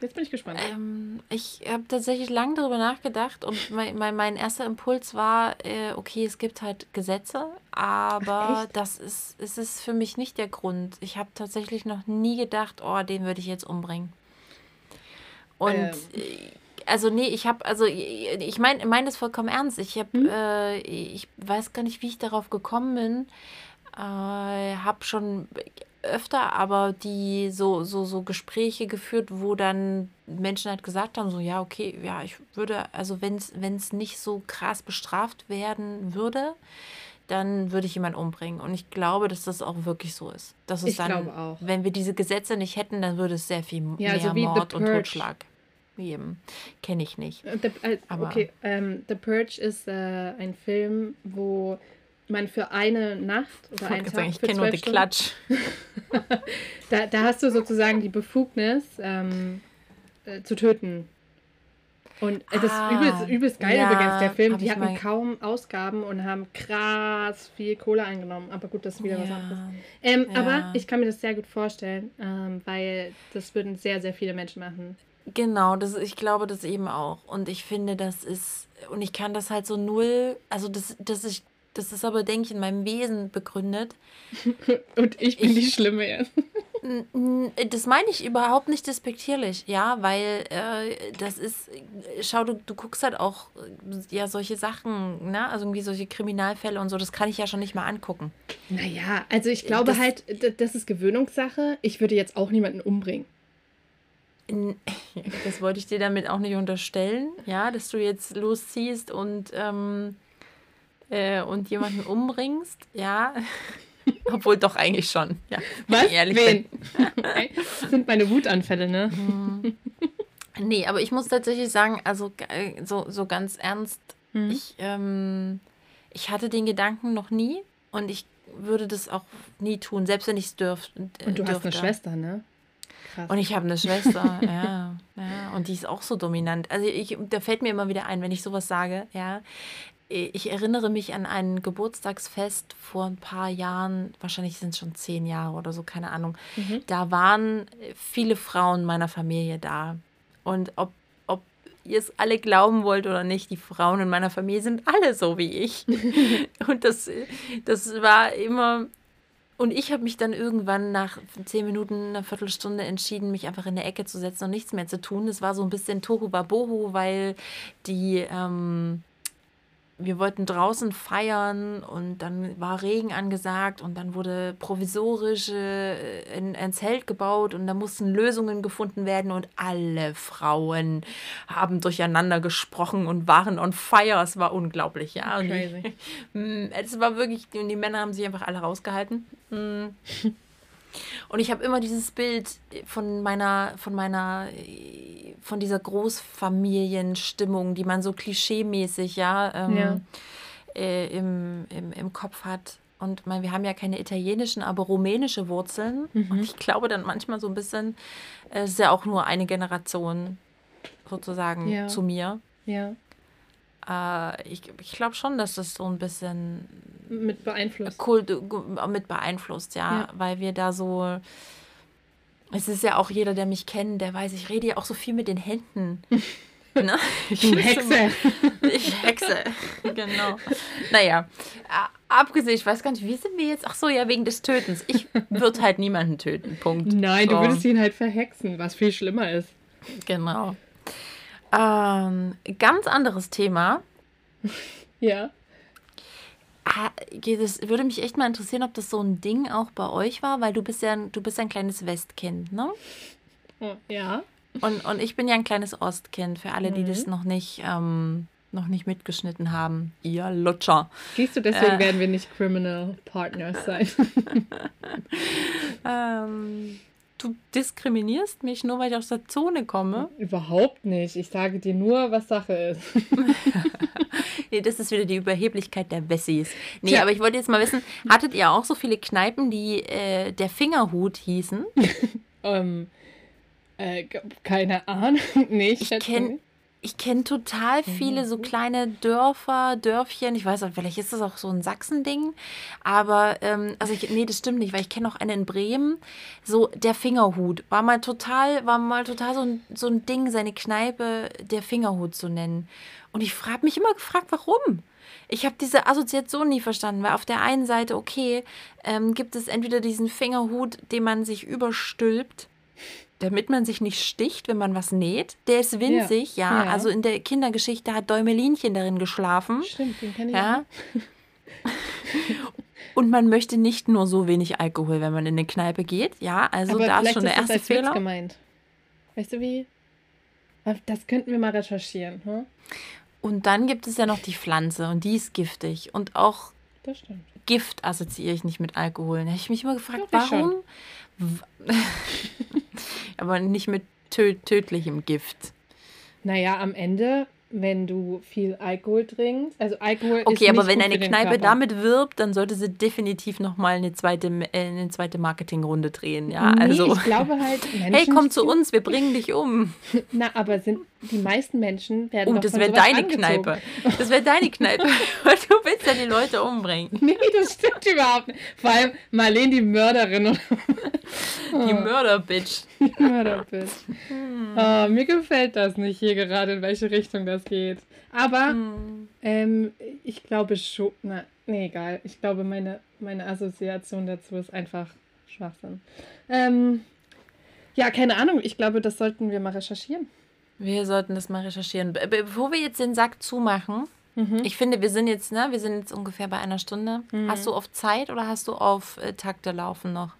Jetzt bin ich gespannt. Ähm, ich habe tatsächlich lange darüber nachgedacht und mein, mein, mein erster Impuls war, äh, okay, es gibt halt Gesetze, aber Ach, das ist, es ist für mich nicht der Grund. Ich habe tatsächlich noch nie gedacht, oh, den würde ich jetzt umbringen. Und ähm. also nee, ich habe, also ich meine mein das vollkommen ernst. Ich habe, hm? äh, ich weiß gar nicht, wie ich darauf gekommen bin. Äh, habe schon öfter aber die so, so, so Gespräche geführt, wo dann Menschen halt gesagt haben, so ja, okay, ja, ich würde, also wenn es nicht so krass bestraft werden würde, dann würde ich jemanden umbringen. Und ich glaube, dass das auch wirklich so ist. Dass es ich dann, auch. wenn wir diese Gesetze nicht hätten, dann würde es sehr viel ja, mehr also Mord und Totschlag geben. Kenne ich nicht. The, äh, okay, um, ähm, The Purge ist äh, ein Film, wo man für eine Nacht oder einen Tag sagen, ich kenne nur die Klatsch. da, da hast du sozusagen die Befugnis ähm, äh, zu töten. Und das ah, ist übelst, übelst geil ja, übrigens, der Film. Die hatten kaum Ausgaben und haben krass viel Kohle eingenommen. Aber gut, das ist wieder ja, was anderes. Ähm, ja. Aber ich kann mir das sehr gut vorstellen, ähm, weil das würden sehr, sehr viele Menschen machen. Genau, das, ich glaube das eben auch. Und ich finde, das ist, und ich kann das halt so null, also das, das ist das ist aber, denke ich, in meinem Wesen begründet. Und ich bin ich, die Schlimme jetzt. Das meine ich überhaupt nicht despektierlich, ja, weil äh, das ist, schau, du, du guckst halt auch äh, ja solche Sachen, ne, also irgendwie solche Kriminalfälle und so, das kann ich ja schon nicht mal angucken. Naja, also ich glaube das, halt, das ist Gewöhnungssache. Ich würde jetzt auch niemanden umbringen. Das wollte ich dir damit auch nicht unterstellen, ja, dass du jetzt losziehst und ähm, äh, und jemanden umbringst, ja. Obwohl doch eigentlich schon, ja. Was? Ehrlich Wen? das sind meine Wutanfälle, ne? Mhm. Nee, aber ich muss tatsächlich sagen, also äh, so, so ganz ernst, mhm. ich, ähm, ich hatte den Gedanken noch nie und ich würde das auch nie tun, selbst wenn ich es dürfte. Äh, und du dürfte. hast eine Schwester, ne? Krass. Und ich habe eine Schwester, ja, ja. Und die ist auch so dominant. Also ich, da fällt mir immer wieder ein, wenn ich sowas sage, ja ich erinnere mich an ein Geburtstagsfest vor ein paar Jahren, wahrscheinlich sind es schon zehn Jahre oder so, keine Ahnung. Mhm. Da waren viele Frauen meiner Familie da. Und ob, ob ihr es alle glauben wollt oder nicht, die Frauen in meiner Familie sind alle so wie ich. und das, das war immer. Und ich habe mich dann irgendwann nach zehn Minuten, einer Viertelstunde entschieden, mich einfach in der Ecke zu setzen und nichts mehr zu tun. Es war so ein bisschen Tohu Babohu, weil die. Ähm, wir wollten draußen feiern und dann war Regen angesagt und dann wurde provisorisch äh, ein, ein Zelt gebaut und da mussten Lösungen gefunden werden und alle Frauen haben durcheinander gesprochen und waren on fire. Es war unglaublich, ja. Crazy. Mm, es war wirklich, und die Männer haben sich einfach alle rausgehalten. Und ich habe immer dieses Bild von meiner, von meiner von dieser Großfamilienstimmung, die man so klischeemäßig ja, ähm, ja. Äh, im, im, im Kopf hat. Und mein, wir haben ja keine italienischen, aber rumänische Wurzeln. Mhm. Und ich glaube dann manchmal so ein bisschen, äh, es ist ja auch nur eine Generation sozusagen ja. zu mir. Ja. Äh, ich ich glaube schon, dass das so ein bisschen mit beeinflusst. Kult, mit beeinflusst, ja, ja. Weil wir da so es ist ja auch jeder, der mich kennt, der weiß, ich rede ja auch so viel mit den Händen. Ne? Ich Hexe. Ich hexe, genau. Naja, abgesehen, ich weiß gar nicht, wie sind wir jetzt? Ach so, ja, wegen des Tötens. Ich würde halt niemanden töten, Punkt. Nein, so. du würdest ihn halt verhexen, was viel schlimmer ist. Genau. Ähm, ganz anderes Thema. Ja. Ah, das würde mich echt mal interessieren, ob das so ein Ding auch bei euch war, weil du bist ja, du bist ein kleines Westkind, ne? Oh, ja. Und, und ich bin ja ein kleines Ostkind, für alle, die mhm. das noch nicht ähm, noch nicht mitgeschnitten haben. Ihr Lutscher. Siehst du, deswegen äh, werden wir nicht Criminal Partners sein. ähm, du diskriminierst mich nur, weil ich aus der Zone komme? Überhaupt nicht. Ich sage dir nur, was Sache ist. nee, das ist wieder die Überheblichkeit der Wessis. Nee, Tja. aber ich wollte jetzt mal wissen, hattet ihr auch so viele Kneipen, die äh, der Fingerhut hießen? ähm, äh, keine Ahnung. nee, ich, ich kenne ich kenne total viele so mhm. kleine Dörfer, Dörfchen. Ich weiß auch, vielleicht ist das auch so ein Sachsending. Aber, ähm, also ich, nee, das stimmt nicht, weil ich kenne auch eine in Bremen. So, der Fingerhut war mal total, war mal total so ein, so ein Ding, seine Kneipe der Fingerhut zu nennen. Und ich habe mich immer gefragt, warum? Ich habe diese Assoziation nie verstanden, weil auf der einen Seite, okay, ähm, gibt es entweder diesen Fingerhut, den man sich überstülpt damit man sich nicht sticht, wenn man was näht. Der ist winzig, ja. ja. ja. Also in der Kindergeschichte hat Däumelinchen darin geschlafen. Stimmt, den kenne ich ja. Und man möchte nicht nur so wenig Alkohol, wenn man in eine Kneipe geht. Ja, also Aber da ist schon der erste das Fehler. gemeint. Weißt du wie? Das könnten wir mal recherchieren. Hm? Und dann gibt es ja noch die Pflanze und die ist giftig. Und auch Gift assoziiere ich nicht mit Alkohol. Da habe ich mich immer gefragt, Doch, warum? Aber nicht mit tö tödlichem Gift. Naja, am Ende wenn du viel Alkohol trinkst. Also Alkohol okay, ist aber wenn eine Kneipe damit wirbt, dann sollte sie definitiv nochmal eine zweite, äh, eine zweite Marketingrunde drehen. Ja, nee, also. Ich glaube halt, Menschen hey, komm zu uns, wir bringen dich um. Na, aber sind die meisten Menschen werden. Oh, das wäre deine angezogen. Kneipe. Das wäre deine Kneipe. du willst ja die Leute umbringen. Nee, das stimmt überhaupt nicht. Vor allem Marlene, die Mörderin. die Mörderbitch. Mörderbitch. Hm. Oh, mir gefällt das nicht hier gerade, in welche Richtung das geht. Aber hm. ähm, ich glaube schon. Na, nee, egal. Ich glaube, meine, meine Assoziation dazu ist einfach Schwachsinn. Ähm, ja, keine Ahnung. Ich glaube, das sollten wir mal recherchieren. Wir sollten das mal recherchieren. Be bevor wir jetzt den Sack zumachen, mhm. ich finde, wir sind jetzt, ne, wir sind jetzt ungefähr bei einer Stunde. Mhm. Hast du auf Zeit oder hast du auf äh, Takte laufen noch?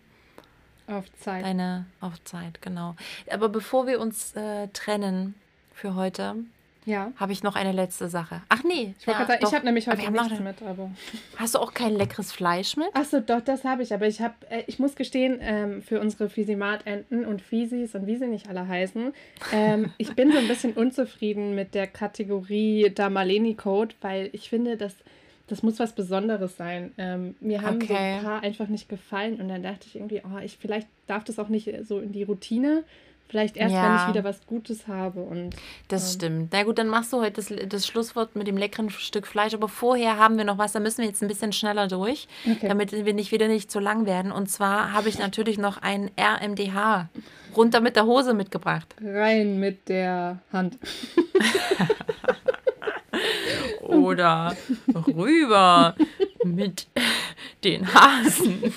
Auf Zeit. Deine auf Zeit, genau. Aber bevor wir uns äh, trennen für heute, ja. Habe ich noch eine letzte Sache. Ach nee. Ich, ja, ich habe nämlich heute nichts noch, mit. Aber hast du auch kein leckeres Fleisch mit? Achso, doch, das habe ich. Aber ich habe, äh, ich muss gestehen, ähm, für unsere Fisimat-Enten und Fisis und wie sie nicht alle heißen, ähm, ich bin so ein bisschen unzufrieden mit der Kategorie Damaleni-Code, weil ich finde, dass das muss was Besonderes sein. Ähm, mir haben okay. so ein paar einfach nicht gefallen und dann dachte ich irgendwie, oh, ich vielleicht darf das auch nicht so in die Routine. Vielleicht erst, ja. wenn ich wieder was Gutes habe. Und, das ähm, stimmt. Na gut, dann machst du heute das, das Schlusswort mit dem leckeren Stück Fleisch. Aber vorher haben wir noch was, da müssen wir jetzt ein bisschen schneller durch, okay. damit wir nicht wieder nicht zu lang werden. Und zwar habe ich natürlich noch ein RMDH runter mit der Hose mitgebracht. Rein mit der Hand. Oder rüber mit den Hasen.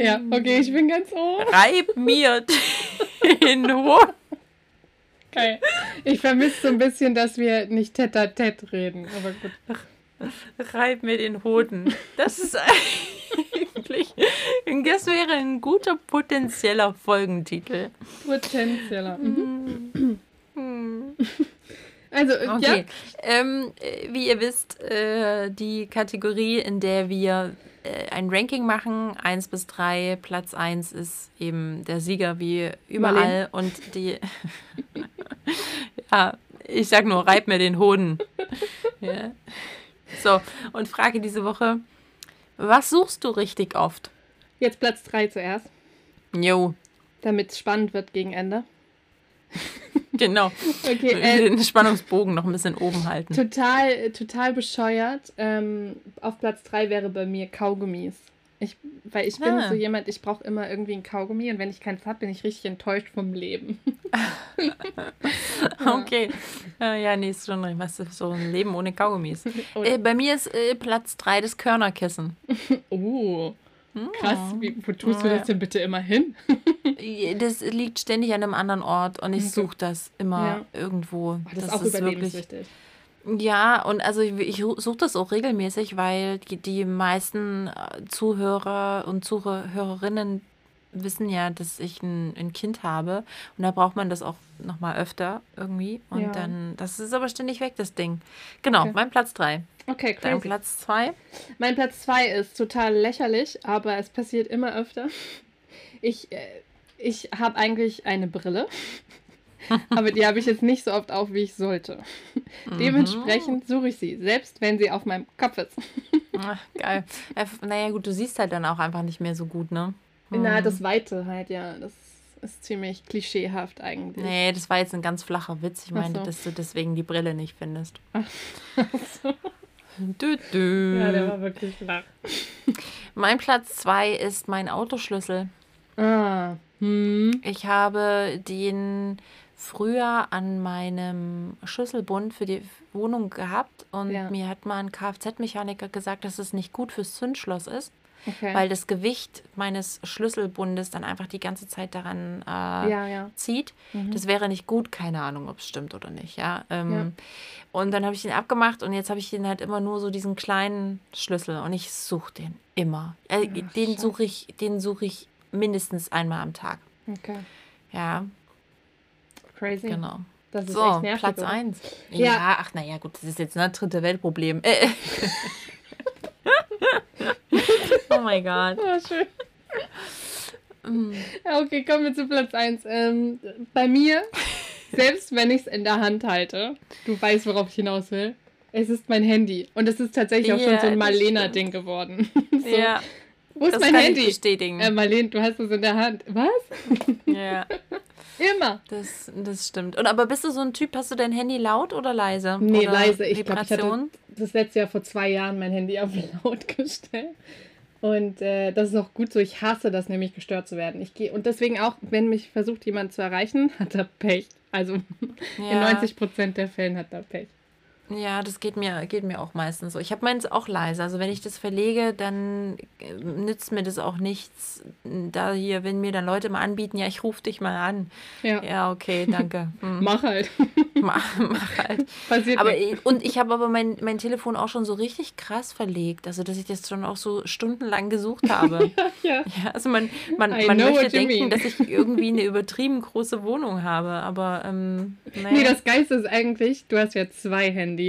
Ja, okay, ich bin ganz ohr. Reib mir den Hund. Okay. Ich vermisse so ein bisschen, dass wir nicht tete tete reden, aber gut. Reib mir den Hoden. Das ist eigentlich. Das wäre ein guter potenzieller Folgentitel. Potenzieller. Mhm. Also, okay. ja. Ähm, wie ihr wisst, äh, die Kategorie, in der wir ein Ranking machen, 1 bis 3. Platz 1 ist eben der Sieger wie überall. Marlene. Und die. ja, ich sag nur, reib mir den Hoden. ja. So, und frage diese Woche: Was suchst du richtig oft? Jetzt Platz 3 zuerst. Jo. Damit es spannend wird gegen Ende. genau. Okay, äh, den Spannungsbogen noch ein bisschen oben halten. Total, total bescheuert. Ähm, auf Platz 3 wäre bei mir Kaugummis. Ich, weil ich bin ah. so jemand, ich brauche immer irgendwie ein Kaugummi und wenn ich keins habe, bin ich richtig enttäuscht vom Leben. okay. Ja, ja, nee, ist schon was ist so ein Leben ohne Kaugummis. äh, bei mir ist äh, Platz 3 das Körnerkissen. oh. Krass, wie, wo tust du das denn bitte immer hin? das liegt ständig an einem anderen Ort und ich suche das immer ja. irgendwo. Das, das, ist auch ist überlebenswichtig. Ja, und also ich, ich suche das auch regelmäßig, weil die, die meisten äh, Zuhörer und Zuhörerinnen wissen ja, dass ich ein, ein Kind habe und da braucht man das auch nochmal öfter irgendwie. Und Ja. dann, das ist aber ständig weg, das Ding. Genau, Okay. mein Platz 3. Okay, Dein crazy. Platz 2? Mein Platz 2 ist total lächerlich, aber es passiert immer öfter. Ich, äh, ich habe eigentlich eine Brille, aber die habe ich jetzt nicht so oft auf, wie ich sollte. Dementsprechend suche ich sie, selbst wenn sie auf meinem Kopf ist. Ach, geil. Äh, naja, gut, du siehst halt dann auch einfach nicht mehr so gut, ne? Na, das Weite halt, ja. Das ist ziemlich klischeehaft eigentlich. Nee, das war jetzt ein ganz flacher Witz. Ich Ach meinte, so. dass du deswegen die Brille nicht findest. so. Dü -dü. Ja, der war wirklich flach. Mein Platz 2 ist mein Autoschlüssel. Ah. Hm. Ich habe den früher an meinem Schlüsselbund für die Wohnung gehabt und Ja. mir hat mal ein Kfz-Mechaniker gesagt, dass es nicht gut fürs Zündschloss ist, Okay. weil das Gewicht meines Schlüsselbundes dann einfach die ganze Zeit daran äh, ja, ja. zieht. Mhm. Das wäre nicht gut, keine Ahnung, ob es stimmt oder nicht, ja. Ähm, Ja. Und dann habe ich den abgemacht und jetzt habe ich den halt immer nur so diesen kleinen Schlüssel und ich suche den immer. Äh, Ach, den suche ich, den suche ich mindestens einmal am Tag. Okay. Ja, Crazy. genau. Das ist So, echt nervig. Platz oder? 1. Ja. Ja. ach naja, gut, das ist jetzt ein dritte Weltproblem. Äh, oh mein Gott. Oh, schön. Mm. Okay, kommen wir zu Platz 1. Ähm, bei mir, selbst wenn ich es in der Hand halte, du weißt, worauf ich hinaus will, es ist mein Handy. Und es ist tatsächlich auch schon Ja, so ein Marlena-Ding geworden. so, Ja, wo ist das mein kann Handy? ich bestätigen. Äh, Marlene, du hast es in der Hand. Was? ja, Immer. das, das stimmt. Und aber bist du so ein Typ, hast du dein Handy laut oder leise? Nee, oder leise. Ich glaube, ich hatte das letzte Jahr vor zwei Jahren mein Handy auf laut gestellt. Und äh, das ist auch gut so. Ich hasse das nämlich, gestört zu werden. Ich gehe und deswegen auch, wenn mich versucht jemand zu erreichen, hat er Pech. Also in Ja. 90 Prozent der Fällen hat er Pech. Ja, das geht mir, geht mir auch meistens so. Ich habe meins auch leise. Also wenn ich das verlege, dann äh, nützt mir das auch nichts. Da hier, wenn mir dann Leute mal anbieten, ja, ich rufe dich mal an. Ja, Ja, okay, danke. Hm. mach halt. mach, mach halt. Passiert Aber und ich habe aber mein, mein Telefon auch schon so richtig krass verlegt. Also dass ich das schon auch so stundenlang gesucht habe. Ja. Ja, also man, man, I man möchte denken, mean. dass ich irgendwie eine übertrieben große Wohnung habe, aber ähm, naja. Nee, das Geiste ist eigentlich, du hast ja zwei Handys.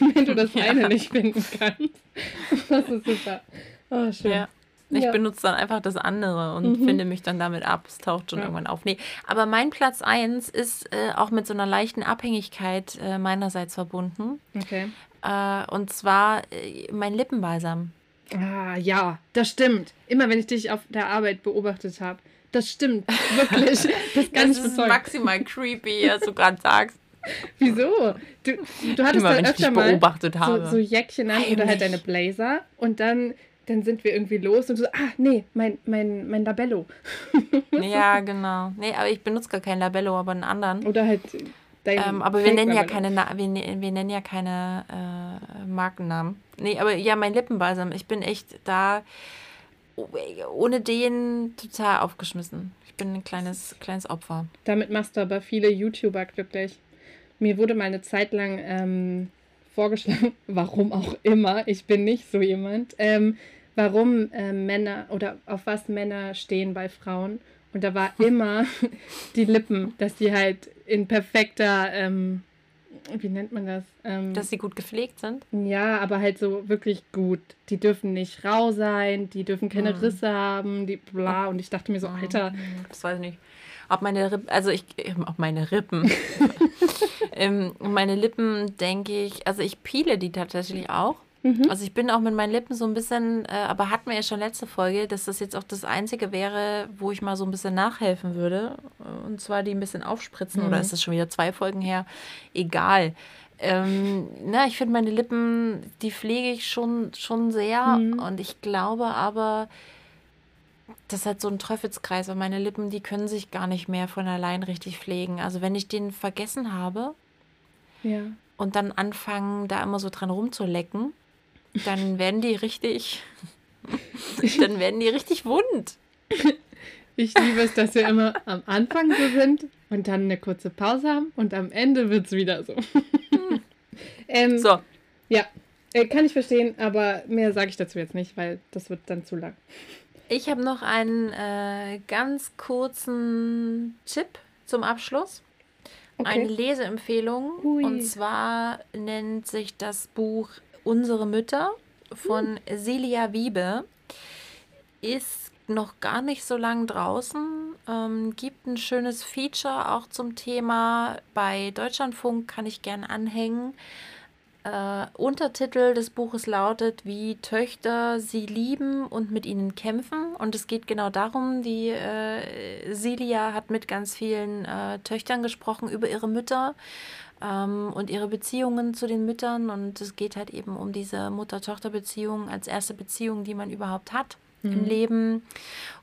Und wenn du das Ja. eine nicht finden kannst, das ist super. Oh, schön. Ja. Ich Ja. benutze dann einfach das andere und Mhm. finde mich dann damit ab. Es taucht schon Ja. irgendwann auf. Nee, aber mein Platz 1 ist äh, auch mit so einer leichten Abhängigkeit äh, meinerseits verbunden. Okay. Äh, und zwar äh, mein Lippenbalsam. Ah, ja, das stimmt. Immer wenn ich dich auf der Arbeit beobachtet habe. Das stimmt, wirklich. Das kann Das ich ist bezeugen. maximal creepy, als du gerade sagst. Wieso? Du, du hattest Immer, da wenn ich öfter mal beobachtet so, so Jäckchen an oder halt deine Blazer und dann, dann sind wir irgendwie los und so, ah, nee, mein, mein, mein Labello. ja, genau. Nee, aber ich benutze gar kein Labello, aber einen anderen. Oder halt dein Ähm, aber wir nennen ja keine, Na wir, ne- wir nennen ja keine äh, Markennamen. Nee, aber ja, mein Lippenbalsam. Ich bin echt da oh, ohne den total aufgeschmissen. Ich bin ein kleines, kleines Opfer. Damit machst du aber viele YouTuber glücklich. Mir wurde mal eine Zeit lang ähm, vorgeschlagen, warum auch immer, ich bin nicht so jemand, ähm, warum ähm, Männer oder auf was Männer stehen bei Frauen. Und da war immer die Lippen, dass die halt in perfekter, ähm, wie nennt man das? Ähm, Dass sie gut gepflegt sind. ja, aber halt so wirklich gut. Die dürfen nicht rau sein, die dürfen keine Mhm. Risse haben, die bla. Und ich dachte mir so, Alter, Das weiß ich nicht. Ob meine Rippen, also ich, ob meine Rippen. ähm, meine Lippen, denke ich, also ich peele die tatsächlich auch. Mhm. Also ich bin auch mit meinen Lippen so ein bisschen, äh, aber hatten wir ja schon letzte Folge, dass das jetzt auch das Einzige wäre, wo ich mal so ein bisschen nachhelfen würde. Und zwar die ein bisschen aufspritzen. Mhm. Oder ist das schon wieder zwei Folgen her? Egal. Ähm, na, ich finde meine Lippen, die pflege ich schon, schon sehr. Mhm. Und ich glaube aber, das ist halt so ein Teufelskreis, weil meine Lippen, die können sich gar nicht mehr von allein richtig pflegen. Also wenn ich den vergessen habe ja. und dann anfangen, da immer so dran rumzulecken, dann werden die richtig, dann werden die richtig wund. Ich liebe es, dass wir immer am Anfang so sind und dann eine kurze Pause haben und am Ende wird es wieder so. ähm, So, Ja, äh, kann ich verstehen, aber mehr sage ich dazu jetzt nicht, weil das wird dann zu lang. Ich habe noch einen äh, ganz kurzen Tipp zum Abschluss. Okay. Eine Leseempfehlung. Hui. Und zwar nennt sich das Buch Unsere Mütter von Celia Wiebe. Ist noch gar nicht so lang draußen. Ähm, gibt ein schönes Feature auch zum Thema. Bei Deutschlandfunk kann ich gern anhängen. Äh, Untertitel des Buches lautet, wie Töchter sie lieben und mit ihnen kämpfen. Und es geht genau darum, die äh, Celia hat mit ganz vielen äh, Töchtern gesprochen über ihre Mütter ähm, und ihre Beziehungen zu den Müttern. Und es geht halt eben um diese Mutter-Tochter-Beziehung als erste Beziehung, die man überhaupt hat im Leben,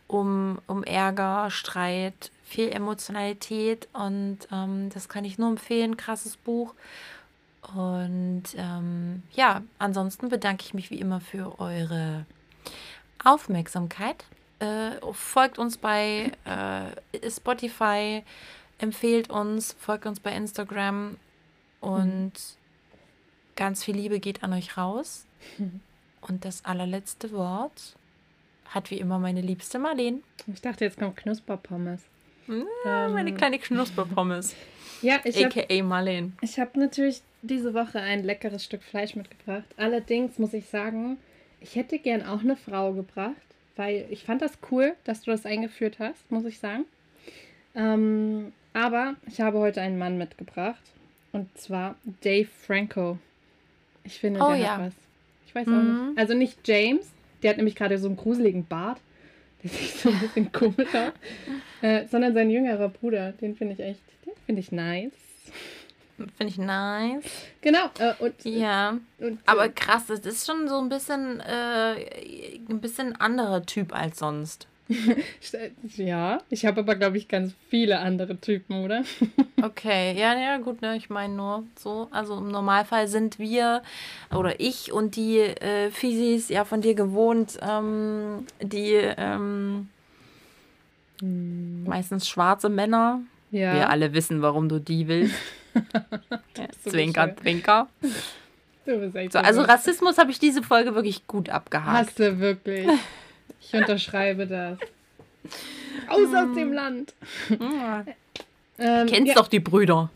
um, um Ärger, Streit, viel Emotionalität. Und ähm, das kann ich nur empfehlen, krasses Buch. Und ähm, ja, ansonsten bedanke ich mich wie immer für eure Aufmerksamkeit. Äh, folgt uns bei äh, Spotify, empfehlt uns, folgt uns bei Instagram und ganz viel Liebe geht an euch raus. Und das allerletzte Wort hat wie immer meine liebste Marleen. Ich dachte, jetzt kommt Knusperpommes. Ja, meine kleine Knusperpommes. Ja, ich habe AKA Marleen. ich hab natürlich diese Woche ein leckeres Stück Fleisch mitgebracht. Allerdings muss ich sagen, ich hätte gern auch eine Frau gebracht, weil ich fand das cool, dass du das eingeführt hast, muss ich sagen. Ähm, aber ich habe heute einen Mann mitgebracht. Und zwar Dave Franco. Ich finde, Oh der ja. hat was. Ich weiß auch Mhm. nicht. Also nicht James, der hat nämlich gerade so einen gruseligen Bart. Der sieht so ein bisschen komisch aus. Äh, sondern sein jüngerer Bruder. Den finde ich echt, den finde ich nice. Finde ich nice. Genau. Äh, und, Ja. und, Aber krass, das ist schon so ein bisschen, äh, ein bisschen anderer Typ als sonst. Ja, ich habe aber, glaube ich, ganz viele andere Typen, oder? Okay, ja, ja, gut, ne, ich meine nur so. Also im Normalfall sind wir oder ich und die äh, Physis ja von dir gewohnt, ähm, die ähm, meistens schwarze Männer. Ja. Wir alle wissen, warum du die willst. so zwinker, bescheuert. zwinker. Du bist echt So, also. Rassismus habe ich diese Folge wirklich gut abgehakt. Hast du wirklich. Ich unterschreibe das. Aus aus dem Land. Ja. Ähm, Kennst ja, doch die Brüder.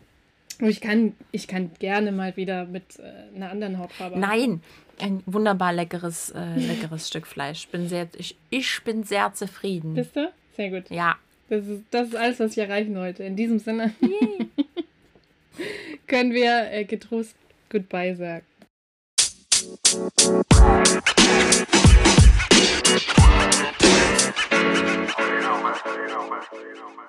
Ich kann, ich kann gerne mal wieder mit äh, einer anderen Hautfarbe. Nein, ein wunderbar leckeres, äh, leckeres Stück Fleisch. Bin sehr, ich, ich bin sehr zufrieden. Bist du? Sehr gut. Ja. Das ist, das ist alles, was wir erreichen heute. In diesem Sinne können wir äh, getrost Goodbye sagen. You know, man. You know, man. You know, man.